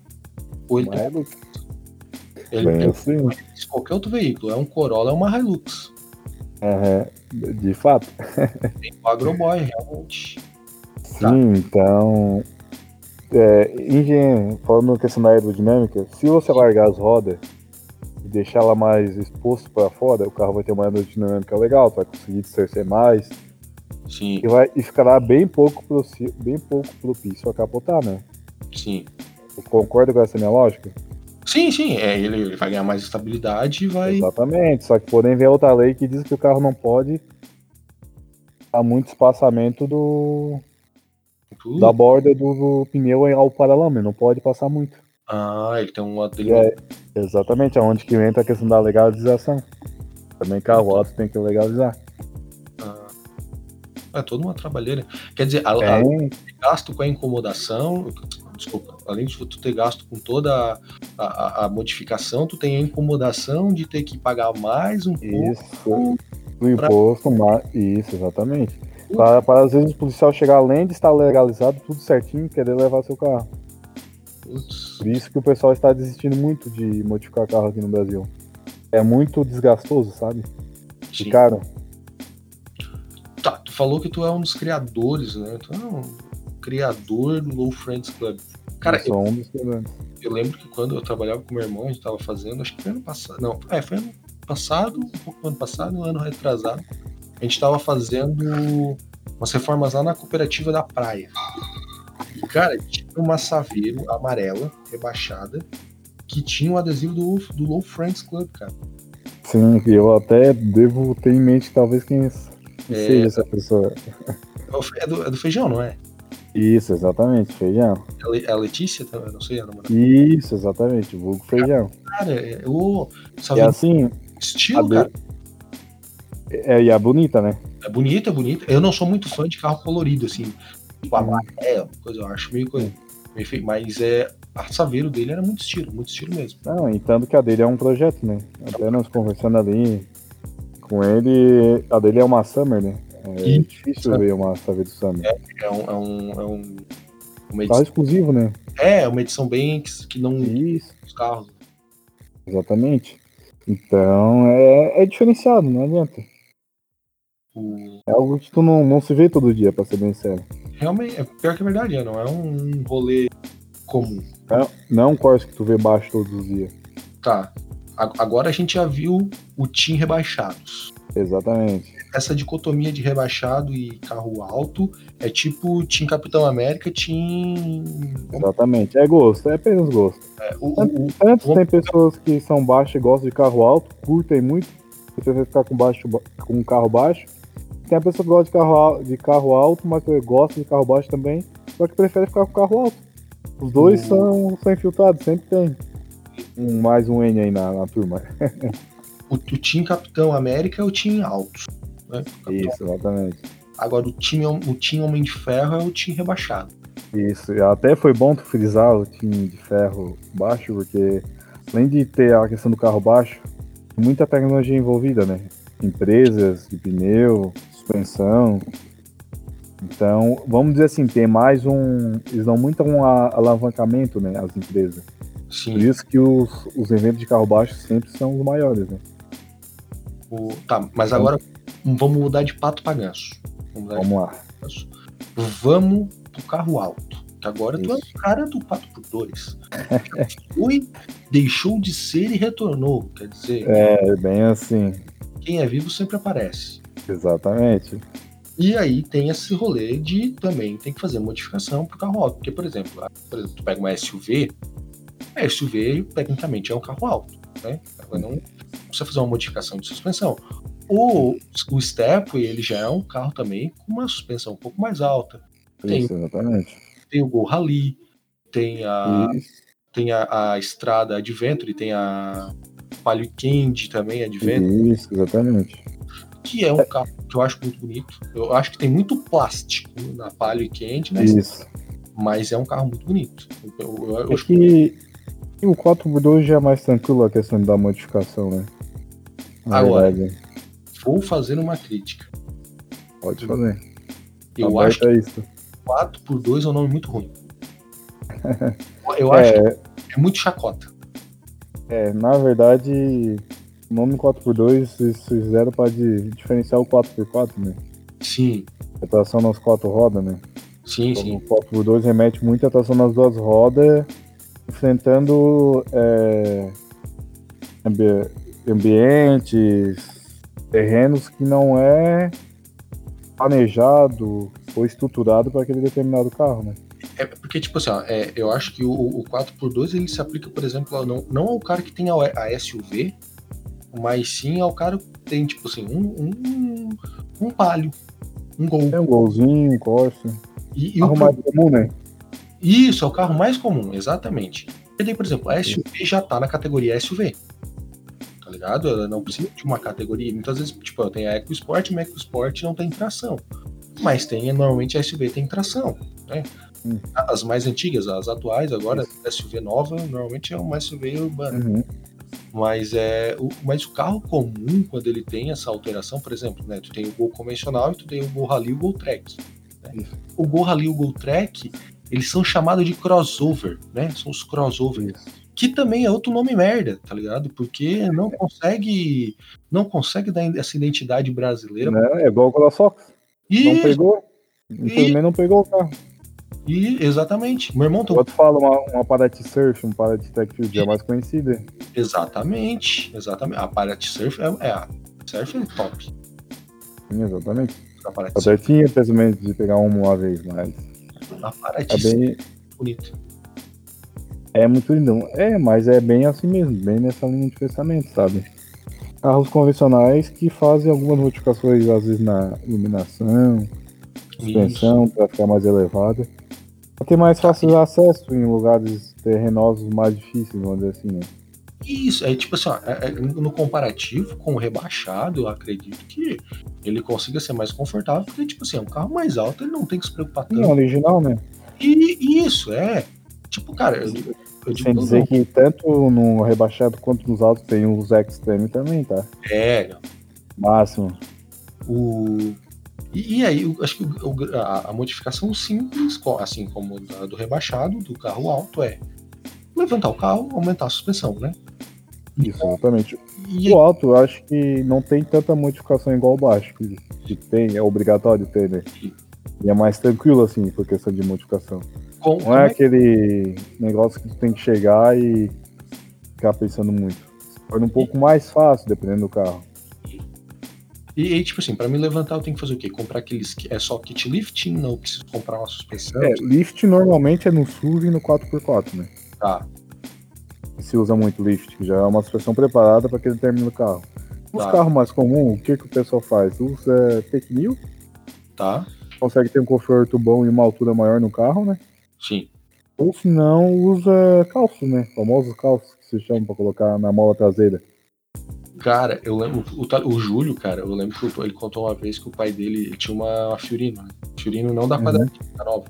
ou ele tem, Mas, ele bem tem assim. qualquer outro veículo. É um Corolla, é uma Hilux. De fato. Tem o Agroboy, realmente. Tá. Sim, então. É, engenheiro, falando na questão da aerodinâmica, se você largar as rodas e deixar ela mais exposto para fora, o carro vai ter uma aerodinâmica legal, vai conseguir distorcer mais Sim, e, vai, e ficará bem pouco, proci- bem pouco propício a capotar, né? sim. Você concorda com essa minha lógica? Sim, sim, é, ele, ele vai ganhar mais estabilidade e vai. Exatamente, só que porém vem outra lei que diz que o carro não pode dar muito espaçamento do, Tudo. da borda do, do pneu ao paralama, não pode passar muito. Ah, ele tem um lado dele. é exatamente aonde que entra a questão da legalização. Também carro alto tem que legalizar. Ah, é toda uma trabalheira. Quer dizer, a, a- Tem, gasto com a incomodação, desculpa, além de tu ter gasto com toda a, a- a modificação, tu tem a incomodação de ter que pagar mais um pouco. isso, o imposto, mas, isso, exatamente. Para, para às vezes o policial chegar além de estar legalizado, tudo certinho, querer levar seu carro. Putz, Por isso que o pessoal está desistindo muito de modificar carro aqui no Brasil. É muito desgastoso, sabe? sim. E caro. Tá, tu falou que tu é um dos criadores, né? Tu é um criador do Low Friends Club. Cara, eu um eu lembro que quando eu trabalhava com meu irmão, a gente tava fazendo, acho que foi ano passado. Não, é, foi ano passado, um pouco ano passado, um ano retrasado. A gente tava fazendo umas reformas lá na cooperativa da praia. E, cara, tinha uma saveiro amarela, rebaixada, que tinha o adesivo do, do Low Friends Club, cara. Sim, eu até devo ter em mente talvez quem É. seja essa pessoa. É do, é do feijão, não é? Isso, exatamente, feijão. É a é a Letícia? também? Eu não sei a namorada. Isso, exatamente, vulgo feijão. Cara, é, o E assim, estilo, cara. é, e a bonita, né? É bonita, é bonita. Eu não sou muito fã de carro colorido, assim. Tipo, amarelo, coisa, eu acho meio coisa. meio feio. Mas é. A Saveiro dele era muito estilo, muito estilo mesmo. Não, e tanto que a dele é um projeto, né? Até nós conversando ali com ele, a dele é uma Summer, né? É Ih, difícil ver uma Saveiro Summer. É um. É um, é um uma Carro edição, exclusivo, né? é, uma edição bem que, que não. Isso, Os carros. exatamente. Então é, é diferenciado, não adianta. O, É algo que tu não, não se vê todo dia, pra ser bem sério. realmente, é pior que é verdade, é, não é um rolê comum. Não, não é um Corsa que tu vê baixo todos os dias. Tá. A- Agora a gente já viu o Team rebaixados. Exatamente. Essa dicotomia de rebaixado e carro alto é tipo Team Capitão América, Team. Exatamente. É gosto, é apenas gosto. é, o, o- o- Antes Vamos- tem pessoas que são baixas e gostam de carro alto, curtem muito, preferem ficar com, baixo, com um carro baixo. Tem a pessoa que gosta de carro, de carro alto, mas que gosta de carro baixo também, só que prefere ficar com carro alto. Os dois O- são, são infiltrados, sempre tem. Um, mais um N aí na, na turma. [LAUGHS] o, o Team Capitão América é o Team alto. Né? Isso, exatamente. Agora o time, o team Homem de Ferro é o Team rebaixado. Isso, até foi bom tu frisar o time de ferro baixo, porque além de ter a questão do carro baixo, muita tecnologia envolvida, né? Empresas de pneu, suspensão. Então, vamos dizer assim, tem mais um. Eles dão muito um alavancamento, né? As empresas. Sim. Por isso que os, os eventos de carro baixo sempre são os maiores, né? O- tá, mas agora vamos mudar de pato pra ganso. Vamos Vamos lá. ganso. Vamos pro carro alto. Que agora tu é Isso. o cara do pato por dois. [LAUGHS] Foi, deixou de ser e retornou. Quer dizer, É bem assim. quem é vivo sempre aparece. Exatamente. E aí tem esse rolê de também tem que fazer modificação pro carro alto. Porque, por exemplo, a- por exemplo, tu pega uma SUV, a SUV tecnicamente é um carro alto, né? Ela não precisa fazer uma modificação de suspensão. O, o Stepway, ele já é um carro também com uma suspensão um pouco mais alta. Tem. Isso, exatamente. Tem o Gol Rally, tem a, Isso. tem a, a estrada Adventure, tem a Palio Candy também, Adventure, Isso, exatamente. que é um carro que eu acho muito bonito. Eu acho que tem muito plástico na Palio Candy, né? Isso. mas é um carro muito bonito. Eu, eu- eu É acho que o 4x2 já é mais tranquilo a questão da modificação, né? Na Agora. verdade, que vou fazer uma crítica. pode fazer. Eu Aberto acho que é isso. 4x2 é um nome muito ruim. [LAUGHS] Eu acho que É, é muito chacota. é, na verdade, o nome 4x2 eles fizeram para diferenciar o 4x4, né? Sim, A tração nas quatro rodas, né? sim, Então, sim. o 4x2 remete muito à tração nas duas rodas, enfrentando é, ambi- ambientes, terrenos que não é planejado ou estruturado para aquele determinado carro, né? É porque, tipo assim, ó, é, eu acho que o, o 4x2 ele se aplica, por exemplo, ao- não, não ao cara que tem a, a SUV, mas sim ao cara que tem, tipo assim, um, um, um palio, um gol. Tem um golzinho, um Corsa, E, e o carro mais comum, né? Isso, é o carro mais comum, exatamente. E daí, por exemplo, a SUV já tá na categoria SUV. Tá ligado? Ela não precisa de uma categoria. Muitas vezes, tipo, eu tenho a EcoSport, mas a EcoSport não tem tração. Mas tem, normalmente a SUV tem tração. Né? Hum. As mais antigas, as atuais, agora, SUV nova, normalmente é uma SUV urbana. Uhum. Mas é. O, mas o carro comum, quando ele tem essa alteração, por exemplo, né? Tu tem o Gol convencional e tu tem o Gol Rally e o Gol Track. né? O Gol Rally e o Gol Track, eles são chamados de crossover, né? São os crossover. Isso. Que também é outro nome merda, tá ligado? Porque não consegue. Não consegue dar essa identidade brasileira. Né? É igual o Colasox. Não E, pegou. Infelizmente não pegou o carro. e exatamente. Meu irmão O outro fala uma, uma Paraty Surf, um Paraty Tech Field, é mais conhecida. Exatamente. Exatamente. A Paraty Surf é, é a Surf é top. Sim, exatamente. A Paraty, Eu até tinha pensamento de pegar uma uma vez, mas a Paraty é Surf bem. é bonita. É muito lindo. É, mas é bem assim mesmo, bem nessa linha de pensamento, sabe? carros convencionais que fazem algumas modificações, às vezes na iluminação, suspensão, para ficar mais elevada. Pra ter mais fácil acesso em lugares terrenosos mais difíceis, vamos dizer assim, né? Isso, é tipo assim, ó, é- é, no comparativo com o rebaixado, eu acredito que ele consiga ser mais confortável, porque, tipo assim, é um carro mais alto, ele não tem que se preocupar Não, tanto. original, né? E isso, é. Tipo, cara, eu eu Sem dizer não. que tanto no rebaixado quanto nos altos tem os Extreme também, tá? É, não. Máximo. O... E, e aí, eu acho que o- a, a modificação simples, assim como da- do rebaixado, do carro alto, é levantar o carro, aumentar a suspensão, né? Exatamente. E O alto, eu acho que não tem tanta modificação igual o baixo, que, que tem, é obrigatório ter, né? E é mais tranquilo, assim, por questão de modificação. Com, Não é aquele negócio que tu tem que chegar e ficar pensando muito. Torna um pouco mais fácil, dependendo do carro. E aí, tipo assim, pra me levantar eu tenho que fazer o quê? Comprar aqueles que é só kit lifting, não preciso comprar uma suspensão. É, lift normalmente é no SUV e no 4x4, né? Tá, se usa muito lift, que já é uma suspensão preparada para aquele término do carro. Os Tá. carros mais comuns, o que, que o pessoal faz? Usa pneu, tá, consegue ter um conforto bom e uma altura maior no carro, né? Sim. Ou se não, usa calço, né? Famosos calços que se chamam para colocar na mola traseira. Cara, eu lembro, o, o Júlio, cara, eu lembro que ele contou uma vez que o pai dele ele tinha uma, uma Fiorino, né? Fiorino não da Uhum. da nova.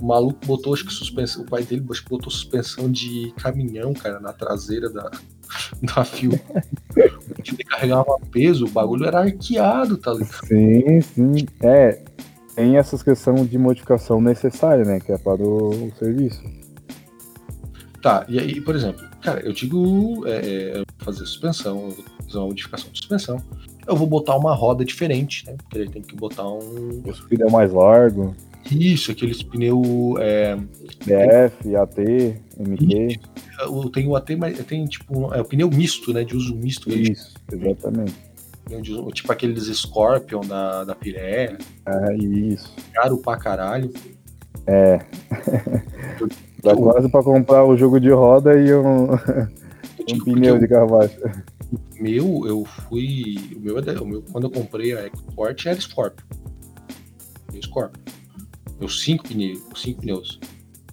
O maluco botou, acho que suspensão, o pai dele acho que botou suspensão de caminhão, cara, na traseira da, [LAUGHS] da Fiorino. Ele carregava peso, o bagulho era arqueado, tá ligado? Sim, sim. É, tem essas questões de modificação necessária, né? Que é para o, o serviço. Tá, e aí, por exemplo, cara, eu digo é, é, eu vou fazer suspensão, eu vou fazer uma modificação de suspensão, eu vou botar uma roda diferente, né? Porque ele tem que botar um. Os pneus mais largo, Isso, aqueles pneu. É, DF, AT, MT. eu tenho até, mas tem tipo, é o pneu misto, né? De uso misto, Isso, exatamente. Tipo aqueles Scorpion da, da Pirelli, É, isso. caro pra caralho. É. [LAUGHS] Dá quase para comprar o jogo de roda e um, [LAUGHS] um pneu de carro baixo. o meu, eu fui. O meu, é o meu, quando eu comprei a EcoSport era Scorpion. Scorpion. Meus cinco pneus, cinco pneus.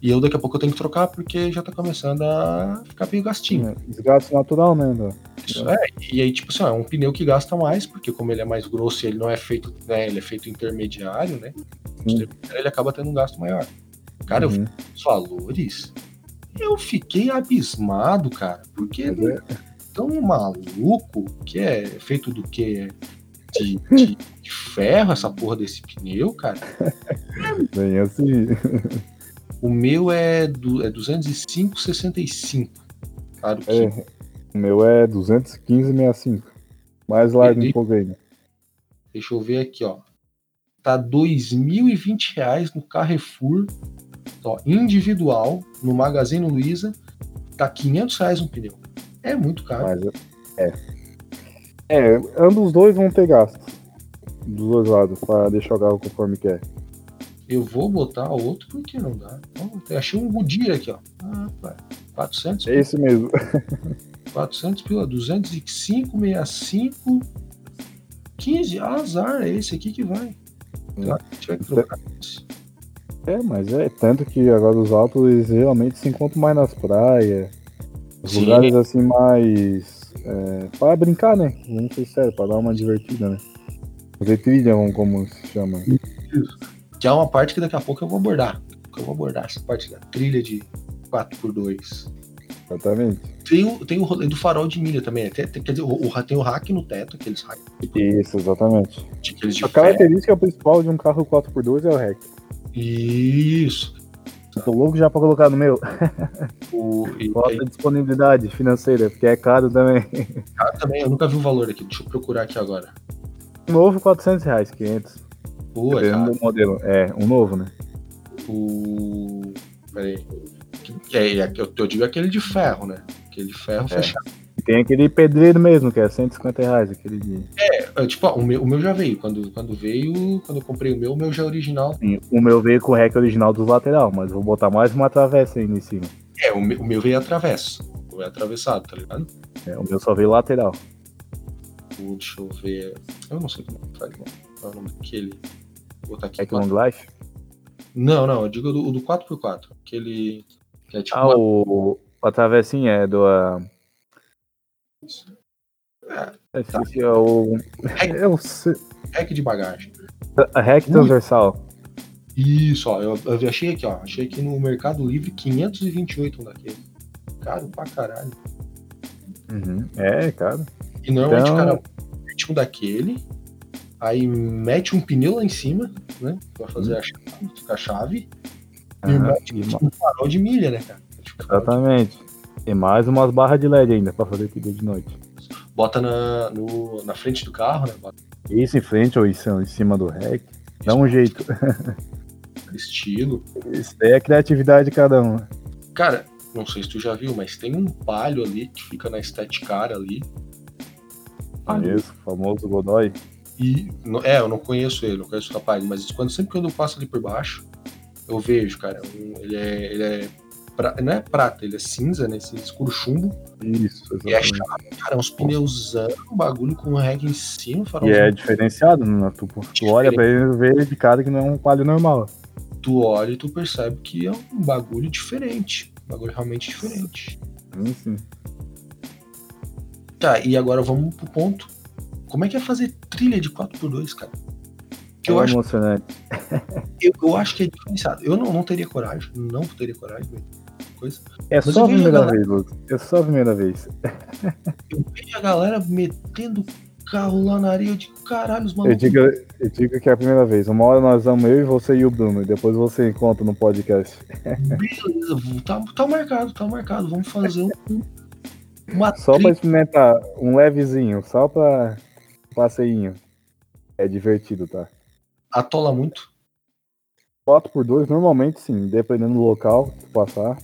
E eu daqui a pouco eu tenho que trocar porque já tá começando a ficar meio gastinho. Desgaste natural, né? André? Isso é, e aí, tipo assim, ó, é um pneu que gasta mais, porque como ele é mais grosso e ele não é feito, né? Ele é feito intermediário, né? Sim. Ele acaba tendo um gasto maior. Cara, Uhum. os valores. Eu fiquei abismado, cara, porque é- tão maluco que é feito do que? De, de- de ferro essa porra desse pneu, cara. [LAUGHS] Bem assim. O meu é, do, é 205,65. Claro que É, o meu é 215,65. Mais largo E- um pouco ainda. Deixa eu ver aqui, ó. Tá 2.020 reais no Carrefour, ó, individual, no Magazine Luiza, tá 500 reais um pneu. É muito caro. Mas é. É, ambos os dois vão ter gasto. Dos dois lados, pra deixar o carro conforme quer. Eu vou botar outro porque não dá. Eu achei um Goodyear aqui, ó. Ah, pá, 400, É esse mesmo. [LAUGHS] 400 pila, 205, 65, 15. Azar, é esse aqui que vai. Tiver que trocar esse. É, mas é tanto que agora os autos eles geralmente se encontram mais nas praias. Os Sim. lugares assim mais. É, para brincar, né? Vamos ser sérios, para dar uma divertida, né? Fazer trilha, como se chama. Que é uma parte que daqui a pouco eu vou abordar. Eu vou abordar essa parte da trilha de 4x2. Exatamente. Tem o, tem o rolê do farol de milha também. Tem, tem- quer dizer, o, o- tem o hack no teto, aqueles Isso, exatamente. aqueles A ferro. característica principal de um carro 4x2 é o REC. Isso. Tô louco já pra colocar no meu. O, [LAUGHS] e, Falta aí, disponibilidade financeira, porque é caro também. ah, também, eu nunca vi o valor aqui. Deixa eu procurar aqui agora. Novo, 400 reais, 500. Pô, é do modelo. É, um novo, né? O. Peraí. Que- É, é, eu, eu digo aquele de ferro, né? Aquele de ferro É. fechado. Tem aquele pedreiro mesmo, que é 150 reais, aquele de... É, tipo, ó, o, meu, o meu já veio. Quando, quando veio, quando eu comprei o meu, o meu já é original. Sim, O meu veio com o REC original dos lateral, mas vou botar mais uma travessa ainda em cima. É, o meu, o meu veio atravessa. O meu é atravessado, tá ligado? É, o meu só veio lateral. deixa eu ver. Eu não sei como faz, não. Qual é o nome daquele? Vou botar aqui. É que long life? Não, não, eu digo do, do 4x4. Aquele. Que é tipo Ah, uma- o, a travessinha é do. ah, é, eu esqueci, é o. [LAUGHS] É o se- hack de bagagem. a REC transversal. Isso, ó. Eu, eu achei aqui, ó. Achei aqui no Mercado Livre 528 um daquele. Caro pra caralho. Uhum. É, cara. E normalmente Então- o cara mete um daquele, aí mete um pneu lá em cima, né? Pra fazer a chave, a chave, e Aham, mete e ma- um farol de milha, né, cara? Tipo, Exatamente. E mais umas barras de LED ainda pra fazer trilha de noite. Bota na, no, na frente do carro, né? Isso em frente ou isso em cima do REC. Dá um jeito. [LAUGHS] estilo. Isso daí é a criatividade de cada um. Cara, não sei se tu já viu, mas tem um palio ali que fica na Car ali. Conheço, o famoso Godoy. E, é, eu não conheço ele, não conheço o rapaz, mas quando, sempre quando eu passo ali por baixo, eu vejo, cara, um- ele é. Ele é pra- não é prata, ele é cinza, né? Esse escuro chumbo. Isso, E é exatamente. chave, cara, uns pneusão, um bagulho com um reggae em cima, E é diferenciado, né? Tu, tu olha pra ele e vê de cara que não é um palio normal. Tu olha e tu percebe que é um bagulho diferente. Um bagulho realmente diferente. Sim, sim. Tá, e agora vamos pro ponto. Como é que é fazer trilha de 4x2, cara? Que eu é acho emocionante. [LAUGHS] Eu, eu acho que é diferenciado. Eu não, não teria coragem, não teria coragem. Coisa. É Mas só eu a primeira galera- vez, Lucas. É só a primeira vez. [LAUGHS] Eu vejo a galera metendo carro lá na areia de caralho, os Eu malucos. digo, eu digo que é a primeira vez. Uma hora nós vamos eu e você e o Bruno. E depois você encontra no podcast. [LAUGHS] Beleza, tá, tá marcado, tá marcado. Vamos fazer um, uma Só pra trilha. experimentar um levezinho, só pra passeinho. É divertido, tá? Atola muito. 4 por 2 normalmente sim, dependendo do local que passar.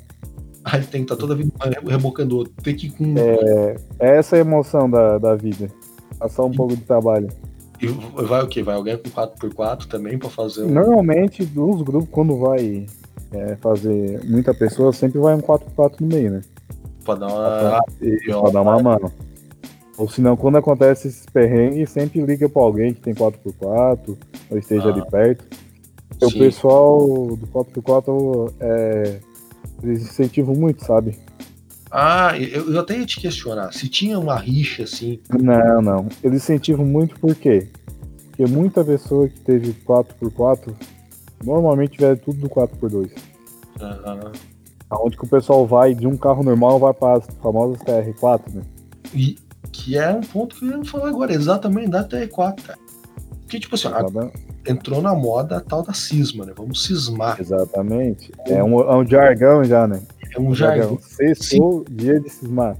Aí tem que tá toda vida rebocando o outro. Tem que ir com. É essa é a emoção da, da vida. Passar um pouco de trabalho. E vai o quê? Vai alguém com 4x4 também pra fazer um. Normalmente, dos grupos, quando vai é, fazer muita pessoa, sempre vai um 4x4 no meio, né? Pra dar uma. E, pra dar uma mano. Ou senão, quando acontece esses perrengues, sempre liga pra alguém que tem 4x4, ou esteja Ah, ali perto. Porque o sim. pessoal do 4x4 é, eles incentivam muito, sabe? Ah, eu, eu até ia te questionar. Se tinha uma rixa assim. Não, não. Eles incentivam muito por quê? Porque muita pessoa que teve 4x4 normalmente tiver tudo do 4x2. ah, Onde que o pessoal vai de um carro normal vai para as famosas TR4, né? e que é um ponto que eu ia falar agora, exatamente da TR4, cara. Porque, tipo assim, Sabe? entrou na moda a tal da cisma, né? Vamos cismar. Exatamente. É um, é um jargão já, né? É um jargão. Sextou, dia de cismar.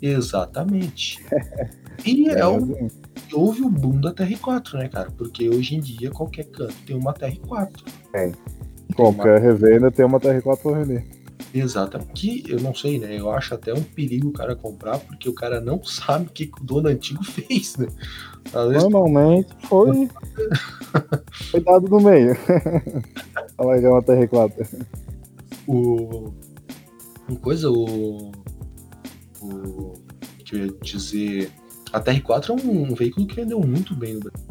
Exatamente. [LAUGHS] E é, o, assim, houve o boom da TR4, né, cara? Porque hoje em dia qualquer canto tem uma TR4. Tem uma- Qualquer revenda tem uma TR4 pra vender. Exatamente. Que eu não sei, né? Eu acho até um perigo o cara comprar, porque o cara não [LAUGHS] sabe o que, o dono antigo fez, né? Às vezes Normalmente foi. [LAUGHS] foi dado no meio. Ela é uma TR4. o. Uma coisa, o. O. Que eu ia dizer. A TR4 é um, veículo que vendeu muito bem no Brasil.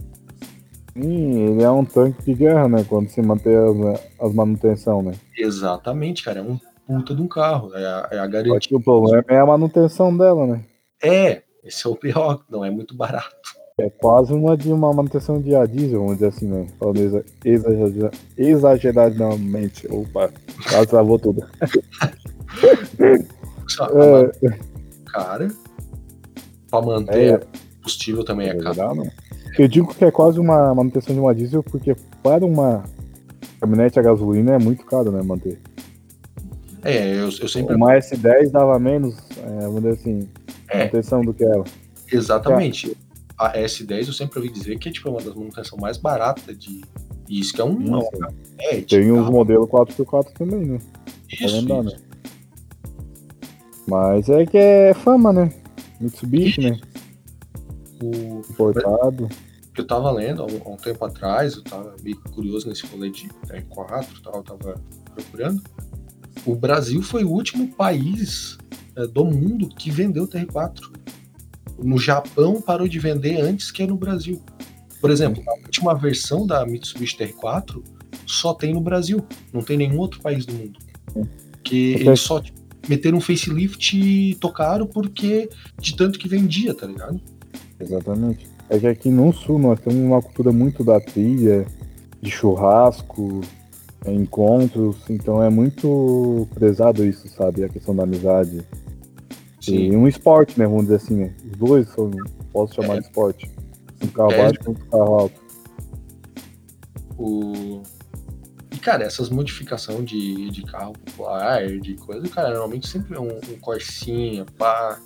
Sim, ele é um tanque de guerra, né? Quando se mantém as, as manutenção, né? Exatamente, cara. É um puta de um carro. É a, é a Só garantia. que o problema é a manutenção dela, né? É, esse é o pior, não é muito barato. É quase uma de uma manutenção de a diesel, vamos dizer assim, né? Falando exa- exagera- exageradamente. Opa, quase travou tudo. É, cara, pra manter é, combustível também é caro. verdade, né? Eu digo que é quase uma manutenção de uma diesel, porque para uma caminhonete a gasolina é muito caro, né? Manter. É, eu, eu sempre. Uma S10 dava menos, é, vamos dizer assim, É. manutenção do que ela. Exatamente. A S10 eu sempre ouvi dizer que é tipo uma das manutenções mais baratas de. E isso que é um. Não, é, Tem uns carro. modelos 4x4 também, né? Isso, lembrar, isso. né? Mas é que é fama, né? Mitsubishi, né? O, Importado. eu tava lendo há um, há um tempo atrás, eu tava meio curioso nesse rolê de R4 e tal, eu tava procurando. O Brasil foi o último país é, do mundo que vendeu TR4. no Japão parou de vender antes que no Brasil. Por exemplo, a última versão da Mitsubishi TR4 só tem no Brasil, não tem nenhum outro país do mundo. Que eles só meteram um facelift e tocaram porque de tanto que vendia, tá ligado? Exatamente. É que aqui no sul nós temos uma cultura muito da trilha, de churrasco, encontros, então é muito prezado isso, sabe? A questão da amizade. Sim. E um esporte, né? Vamos dizer assim, né? Os dois são, posso chamar é. de esporte. Um carro é. baixo e um carro alto. O... E, cara, essas modificações de, de carro popular, de coisa, cara, normalmente sempre é um, um Corsinha, pá,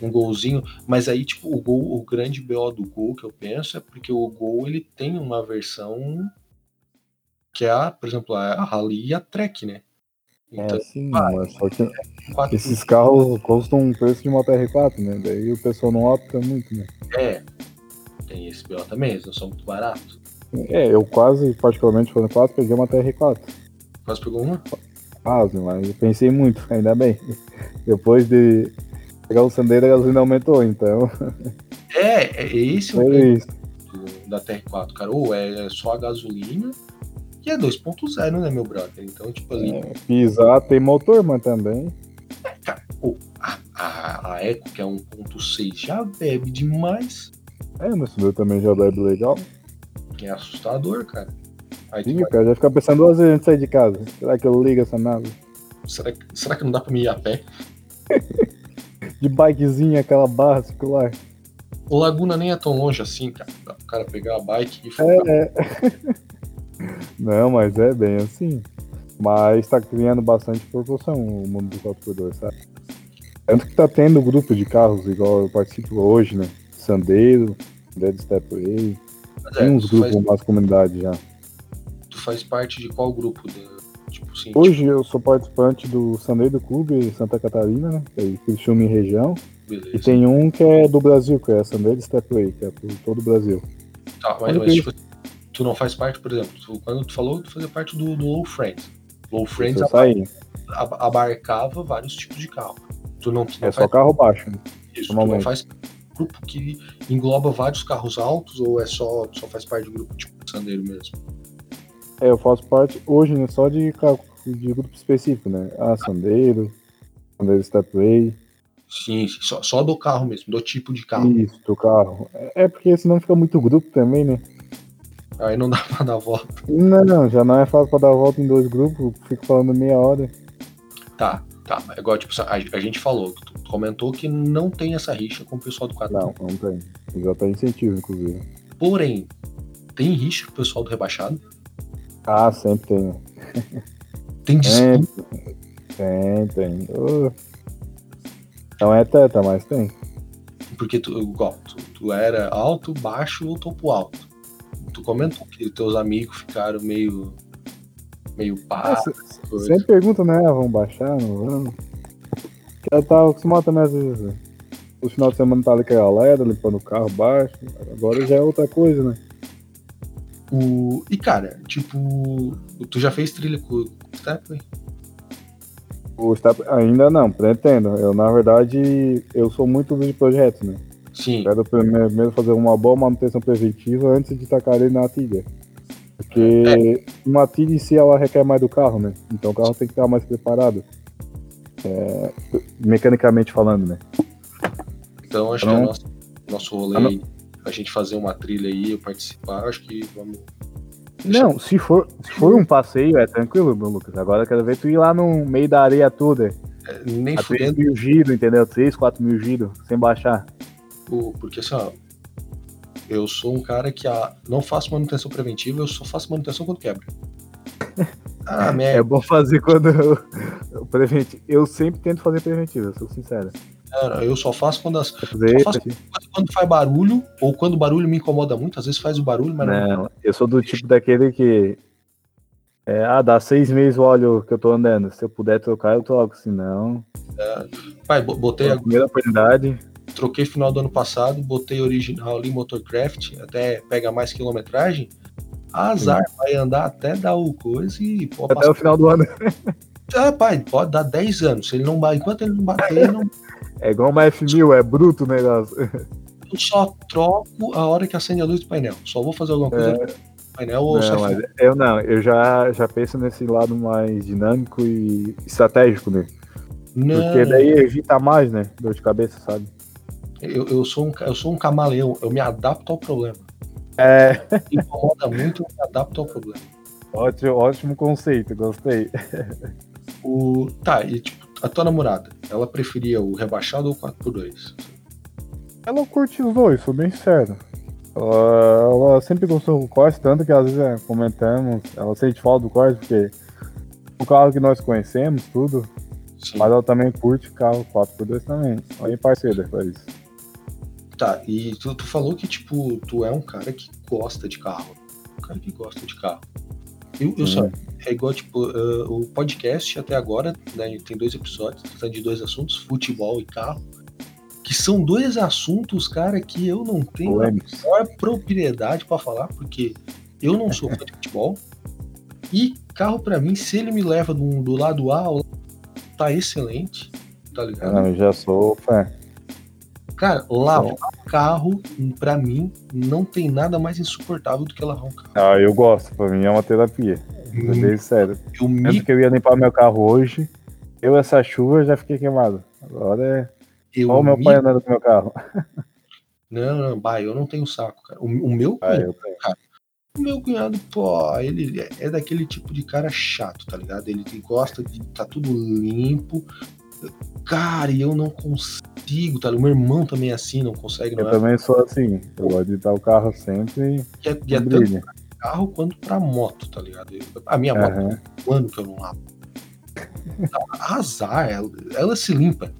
um golzinho, mas aí, tipo, o gol, o grande BO do gol que eu penso é porque o gol ele tem uma versão que é a, por exemplo, a Rally e a Trek, né? É, então, é sim, mas só que esses carros custam um preço de uma TR4, né? Daí o pessoal não opta muito, né? É, tem esse BO também, eles não são muito baratos. É, eu quase, particularmente falando 4, peguei uma TR4. Quase pegou uma? Quase, mas eu pensei muito, ainda bem. Depois de pegar o Sandero, a gasolina aumentou, então. É, é esse o é isso. da TR4, cara. Ou é só a gasolina e é 2.0, né, meu brother? Então, tipo ali. É, pisar tem motor, mas também. É, cara, pô, a, a, a Eco, que é 1.6, já bebe demais. É, mas o meu também já bebe legal. É assustador, cara. Aí Sim, vai... cara, já fica pensando duas vezes antes de sair de casa. Será que eu ligo essa nave? Será que, será que não dá pra me ir a pé? [LAUGHS] de bikezinha, aquela barra circular. O Laguna nem é tão longe assim, cara. Dá pro cara pegar a bike e focar. É. [LAUGHS] Não, mas é bem assim. Mas tá criando bastante proporção o mundo do 4x2, sabe? Tanto que tá tendo grupo de carros, igual eu participo hoje, né? Sandeiro, Dead Stepway. Tem é, uns grupos, faz... umas comunidades já. Tu faz parte de qual grupo? De... Tipo, assim, hoje tipo... eu sou participante do Sandeiro Clube Santa Catarina, né? Que é Criciúma região. Beleza. E tem um que é do Brasil, que é Sandeiro Stepway, que é por todo o Brasil. Tá, mas, mas tipo, tu não faz parte, por exemplo, tu, quando tu falou, tu fazia parte do, do Low Friends. Low Friends abarcava vários tipos de carro. Tu não, tu não é só carro baixo. Né? Isso, tu não faz grupo que engloba vários carros altos ou é só, só faz parte do grupo tipo Sandeiro mesmo? É, eu faço parte hoje né, só de, de grupo específico, né? Ah, Sandeiro, Sandeiro Stepway. Sim, só, só do carro mesmo, do tipo de carro. Isso, do carro. É, é porque senão fica muito grupo também, né? Aí não dá [LAUGHS] pra dar volta. Não, não, já não é fácil pra dar volta em dois grupos, fico falando meia hora. Tá, tá. É igual, tipo, a, a gente falou, tu comentou que não tem essa rixa com o pessoal do 4 Não, não tem. Já tá incentivo, inclusive. Porém, tem rixa com o pessoal do rebaixado? Ah, sempre tem. Tem disputa? Tem, tem. Uh. Não é teta, mas tem. Porque tu, igual, tu, tu era alto, baixo ou topo alto tu comentou que teus amigos ficaram meio. meio pá. É, sempre pergunta, né? Ah, vamos baixar, não vamos. Eu tava acostumado também às vezes. Né? O final de semana tá ali com a galera, limpando o carro baixo. Agora já é outra coisa, né? O... E cara, tipo, tu já fez trilha com o Stepway? O Step ainda não, pretendo. Eu, na verdade, eu sou muito de projetos, né? Sim. Quero primeiro fazer uma boa manutenção preventiva antes de tacar ele na tilha. Porque é. uma tilha em si ela requer mais do carro, né? Então o carro tem que estar mais preparado. É, mecanicamente falando, né? Então acho então, que é nosso, nosso rolê a gente fazer uma trilha aí, eu participar, acho que vamos. Não, se for, se for um passeio, é tranquilo, meu Lucas. Agora eu quero ver tu ir lá no meio da areia toda. É, nem a 3 mil giro, entendeu? 3, 4 mil giro, sem baixar. Porque assim, ó, eu sou um cara que a, não faço manutenção preventiva, eu só faço manutenção quando quebra. [LAUGHS] Ah, É bom fazer quando eu, eu, eu sempre tento fazer preventiva, sou sincero. eu só faço quando as. Só faço quando faz barulho, ou quando o barulho me incomoda muito, às vezes faz o barulho, mas não. não eu sou do tipo daquele que. É, ah, dá seis meses o óleo que eu tô andando. Se eu puder trocar, eu troco, senão. É, pai, botei a. Primeira oportunidade troquei final do ano passado, botei original ali, Motorcraft, até pega mais quilometragem. Azar, Sim. vai andar até dar o coisa e. Até o final do ano. [LAUGHS] Ah, pai, pode dar 10 anos. Se ele não enquanto ele não bater, ele não... [LAUGHS] É igual uma F1000, é bruto o negócio. [LAUGHS] eu só troco a hora que acende a luz do painel. Só vou fazer alguma coisa É. painel ou Não, mas eu não, eu já, já penso nesse lado mais dinâmico e estratégico dele. Não, Porque daí evita mais, né? Dor de cabeça, sabe? Eu, eu, sou um, eu sou um camaleão, eu me adapto ao problema. É, incomoda muito, eu me adapto ao problema. ótimo, ótimo conceito, gostei. O, tá, e tipo, a tua namorada, ela preferia o rebaixado ou o 4x2? Ela curte os dois, sou bem sério. Ela, ela sempre gostou do corte, tanto que às vezes é, comentamos, ela sente falta do corte, porque o carro que nós conhecemos, tudo, Sim. mas ela também curte carro 4x2 também. Aí parceira faz isso. Tá, e tu, tu falou que, tipo, tu é um cara que gosta de carro. Um cara que gosta de carro. Eu, eu só, é igual, tipo, ah, o podcast até agora, né, tem dois episódios, tratando de dois assuntos, futebol e carro, que são dois assuntos, cara, que eu não tenho a maior propriedade pra falar, porque eu não sou fã de futebol. E carro, pra mim, se ele me leva do, do lado A, ao lado tá excelente, tá ligado? Não, eu já sou fã. Cara, lavar carro, pra mim, não tem nada mais insuportável do que lavar um carro. Ah, eu gosto, pra mim é uma terapia. Sou bem sério. Eu me que eu ia limpar meu carro hoje, eu essa chuva já fiquei queimado. Agora é eu só o meu me- pai andando com meu carro. [LAUGHS] Não, não, bah, eu não tenho saco, cara. O, o meu Ah, cunhado, eu tenho. o meu cunhado, pô, ele é- é daquele tipo de cara chato, tá ligado? Ele que gosta de tá tudo limpo. Cara, e eu não consigo, tá? O meu irmão também é assim, não consegue, não Eu é? também sou assim. Eu gosto de estar o carro sempre E é, e e é tanto pra carro quanto pra moto, tá ligado? A minha moto Aham. tem um ano que eu não lavo. Azar, ela, ela se limpa.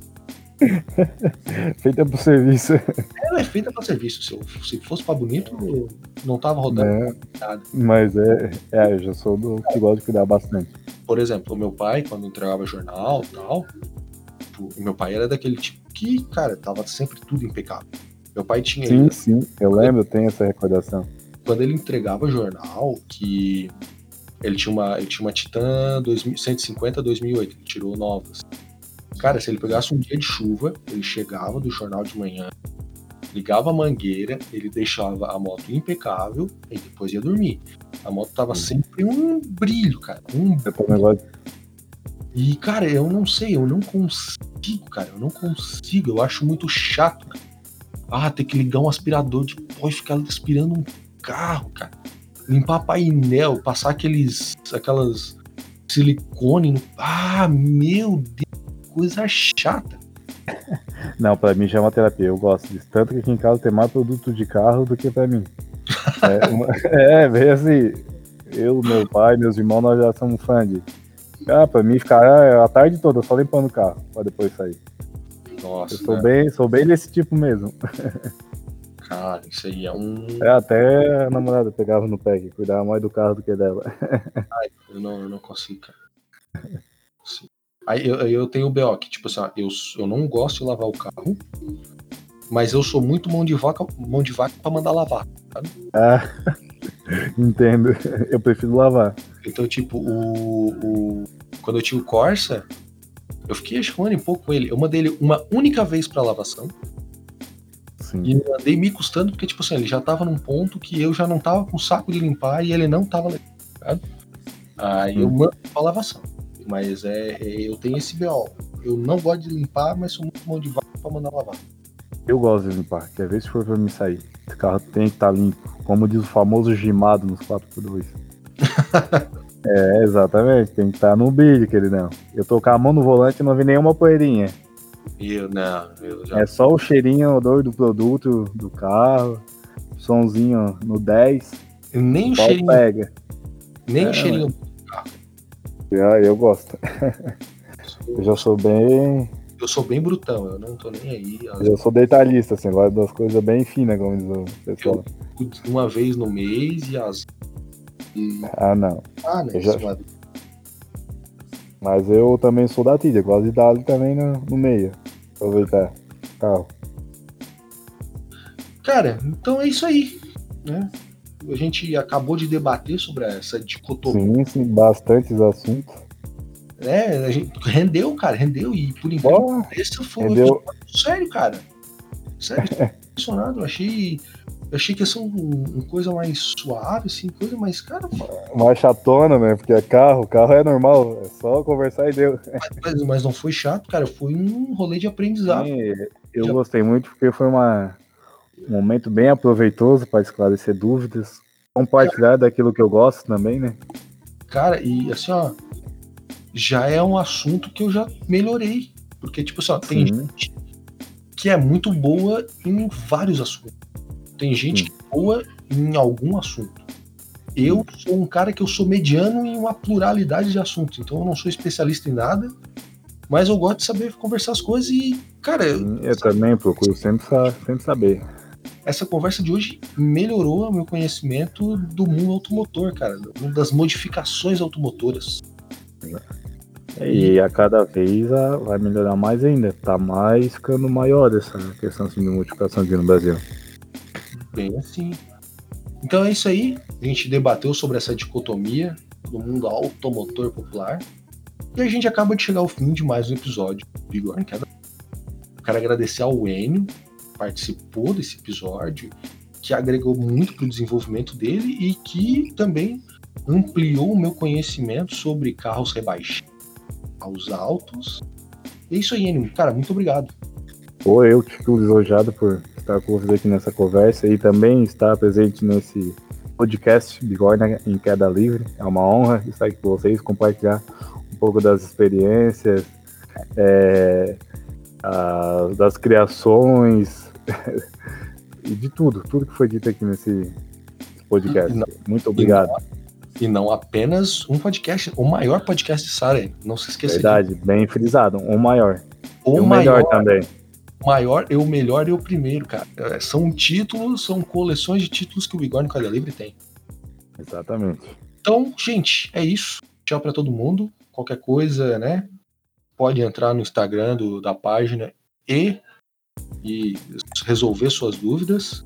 [LAUGHS] Feita pro serviço. Ela é feita pra serviço. Se, eu- se fosse pra bonito, eu não tava rodando Né? nada. Mas é, é, eu já sou do que gosta de cuidar bastante. Por exemplo, o meu pai, quando entregava jornal e tal, tipo, o meu pai era daquele tipo que, cara, tava sempre tudo impecável. Meu pai tinha. Sim, sim, eu lembro, eu tenho essa recordação. Quando ele entregava jornal, que ele tinha uma, ele tinha uma Titan 2000 150 2008, ele tirou novas. Cara, se ele pegasse um dia de chuva, ele chegava do jornal de manhã, ligava a mangueira, ele deixava a moto impecável e depois ia dormir. A moto tava sempre um brilho, cara. Um Eu também gosto. E, cara, eu não sei, eu não consigo, cara. Eu não consigo. Eu acho muito chato. cara. Ah, ter que ligar um aspirador de pó e ficar aspirando um carro, cara. Limpar painel, passar aqueles. aquelas silicone no. Ah, meu Deus, coisa chata. [LAUGHS] Não, pra mim já é uma terapia, eu gosto disso. Tanto que aqui em casa tem mais produto de carro do que pra mim. [LAUGHS] É, uma- [LAUGHS] é bem assim. Eu, meu pai, meus irmãos, nós já somos fã de. Ah, pra mim ficar ah, a tarde toda só limpando o carro, pra depois sair. Nossa, Eu sou né? bem, sou bem desse tipo mesmo. cara, isso aí é um. É, até a namorada pegava no pé, que cuidava mais do carro do que dela. [LAUGHS] Eu não, eu não consigo, cara. Sim. Aí eu, eu tenho o BO, que, tipo assim, eu, eu não gosto de lavar o carro, mas eu sou muito mão de vaca, mão de vaca pra mandar lavar. Ah, [LAUGHS] entendo. Eu prefiro lavar. Então, tipo, o, o- quando eu tinha o Corsa, eu fiquei acho que um ano e pouco com ele. Eu mandei ele uma única vez pra lavação Sim. e mandei me custando, porque, tipo assim, ele já tava num ponto que eu já não tava com saco de limpar e ele não tava legal. ligado? Aí eu Hum. mando pra lavação. Mas é, é- eu tenho esse BO. Eu não gosto de limpar, mas sou muito mão de vaca pra mandar lavar. Eu gosto de limpar. Quer ver se for pra me sair? Esse carro tem que estar limpo. Como diz o famoso gimado nos 4x2. [LAUGHS] é, exatamente. Tem que estar no brilho, queridão. Eu tô com a mão no volante e não vi nenhuma poeirinha. Eu, não, eu já. É só o cheirinho, o odor do produto, do carro. Somzinho no 10. nem o cheirinho, pega. nem É, o cheirinho. Ah, eu gosto. [LAUGHS] Eu já sou bem. Eu sou bem brutão, eu não tô nem aí. Às Eu sou detalhista, assim, gosto das coisas bem finas, como diz o pessoal. vezes, uma vez no mês e as. E... Ah, não. Ah, né? Eu já- mas- Mas eu também sou da tilha, gosto de dar ali também no, no meio. Aproveitar. Carro. Cara, então é isso aí, né? A gente acabou de debater sobre essa dicotomia. Sim, sim, bastantes assuntos. É, a gente rendeu, cara, rendeu. E por enquanto, esse foi rendeu. sério, cara. Sério, impressionado. Eu achei. Eu achei que ia ser um, uma coisa mais suave, assim, coisa mais, cara. Mais chatona, né? Porque é carro, carro é normal, é só conversar e deu. Mas, mas não foi chato, cara. Foi um rolê de aprendizado. Sim, eu Já... gostei muito porque foi uma, um momento bem aproveitoso para esclarecer dúvidas, compartilhar daquilo que eu gosto também, né? Cara, e assim, ó, já é um assunto que eu já melhorei. Porque, tipo assim, ó, tem Sim. gente que é muito boa em vários assuntos. Tem gente que é boa em algum assunto. Eu sou um cara que eu sou mediano em uma pluralidade de assuntos, então eu não sou especialista em nada, mas eu gosto de saber conversar as coisas e, cara. Eu também procuro sempre, sempre saber. Essa conversa de hoje melhorou o meu conhecimento do mundo automotor, cara, das modificações automotoras. E a cada vez a, vai melhorar mais ainda. Tá mais ficando maior essa questão assim, de modificação aqui no Brasil. Bem assim. Então é isso aí. A gente debateu sobre essa dicotomia do mundo automotor popular. E a gente acaba de chegar ao fim de mais um episódio do Vigor Queda. Quero agradecer ao Enio, que participou desse episódio, que agregou muito para o desenvolvimento dele e que também ampliou o meu conhecimento sobre carros rebaixados aos altos. É isso aí, Enio. Cara, muito obrigado. Pô, eu fico lisonjado por estar com você aqui nessa conversa e também estar presente nesse podcast Bigorna em Queda Livre. É uma honra estar aqui com vocês, compartilhar um pouco das experiências, é, a, das criações [LAUGHS] e de tudo, tudo que foi dito aqui nesse podcast. Muito obrigado. E não apenas um podcast, o maior podcast de Sara, não se esqueça. Verdade, disso. bem frisado, o maior. O, o maior, melhor também. O maior e o melhor e o primeiro, cara. É, são títulos, são coleções de títulos que o Bigorne Quadra Livre tem. Exatamente. Então, gente, é isso. Tchau para todo mundo. Qualquer coisa, né? Pode entrar no Instagram do, da página e, e resolver suas dúvidas.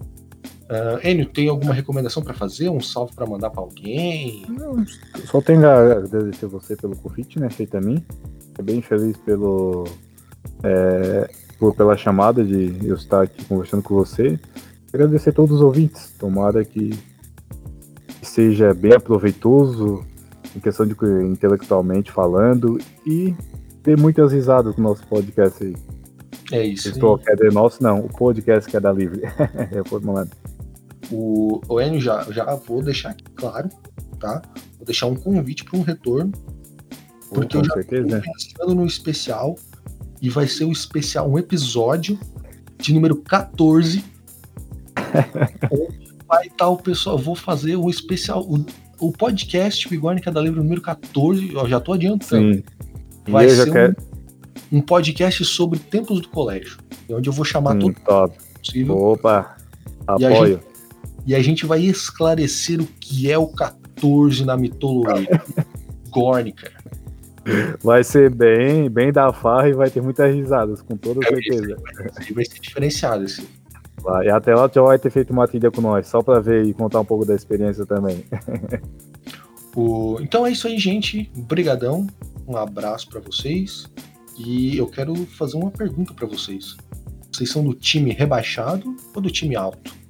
Uh, Enio, tem alguma recomendação para fazer? Um salve para mandar para alguém? Não, só tenho a agradecer você pelo convite, né, feito a mim. Fiquei bem feliz pelo, é, por, pela chamada de eu estar aqui conversando com você. Agradecer a todos os ouvintes. Tomara que seja bem aproveitoso em questão de intelectualmente falando e ter muitas risadas com o nosso podcast aí. É isso. Estou, quer dizer, nosso não, o podcast que é da Livre. [LAUGHS] é formulado. O, o Enio já, já vou deixar aqui claro, tá? Vou deixar um convite para um retorno. Porque eu já estou pensando no especial. E vai ser o especial, um episódio de número 14. [LAUGHS] vai estar tá o pessoal. Vou fazer um especial. O, o podcast Bigorne da Livre número 14. Ó, já estou adiantando. Sim. Vai ser um, um, podcast sobre tempos do colégio. Onde eu vou chamar hum, todo top. possível. Opa! Apoio e a gente vai esclarecer o que é o 14 na mitologia [LAUGHS] górnica. Vai ser bem, bem da farra e vai ter muitas risadas, com toda certeza. Vai, vai ser diferenciado esse. Vai, e até lá já vai ter feito uma trilha com nós, só para ver e contar um pouco da experiência também. [LAUGHS] o... Então é isso aí, gente. Obrigadão. Um abraço para vocês. E eu quero fazer uma pergunta para vocês. Vocês são do time rebaixado ou do time alto?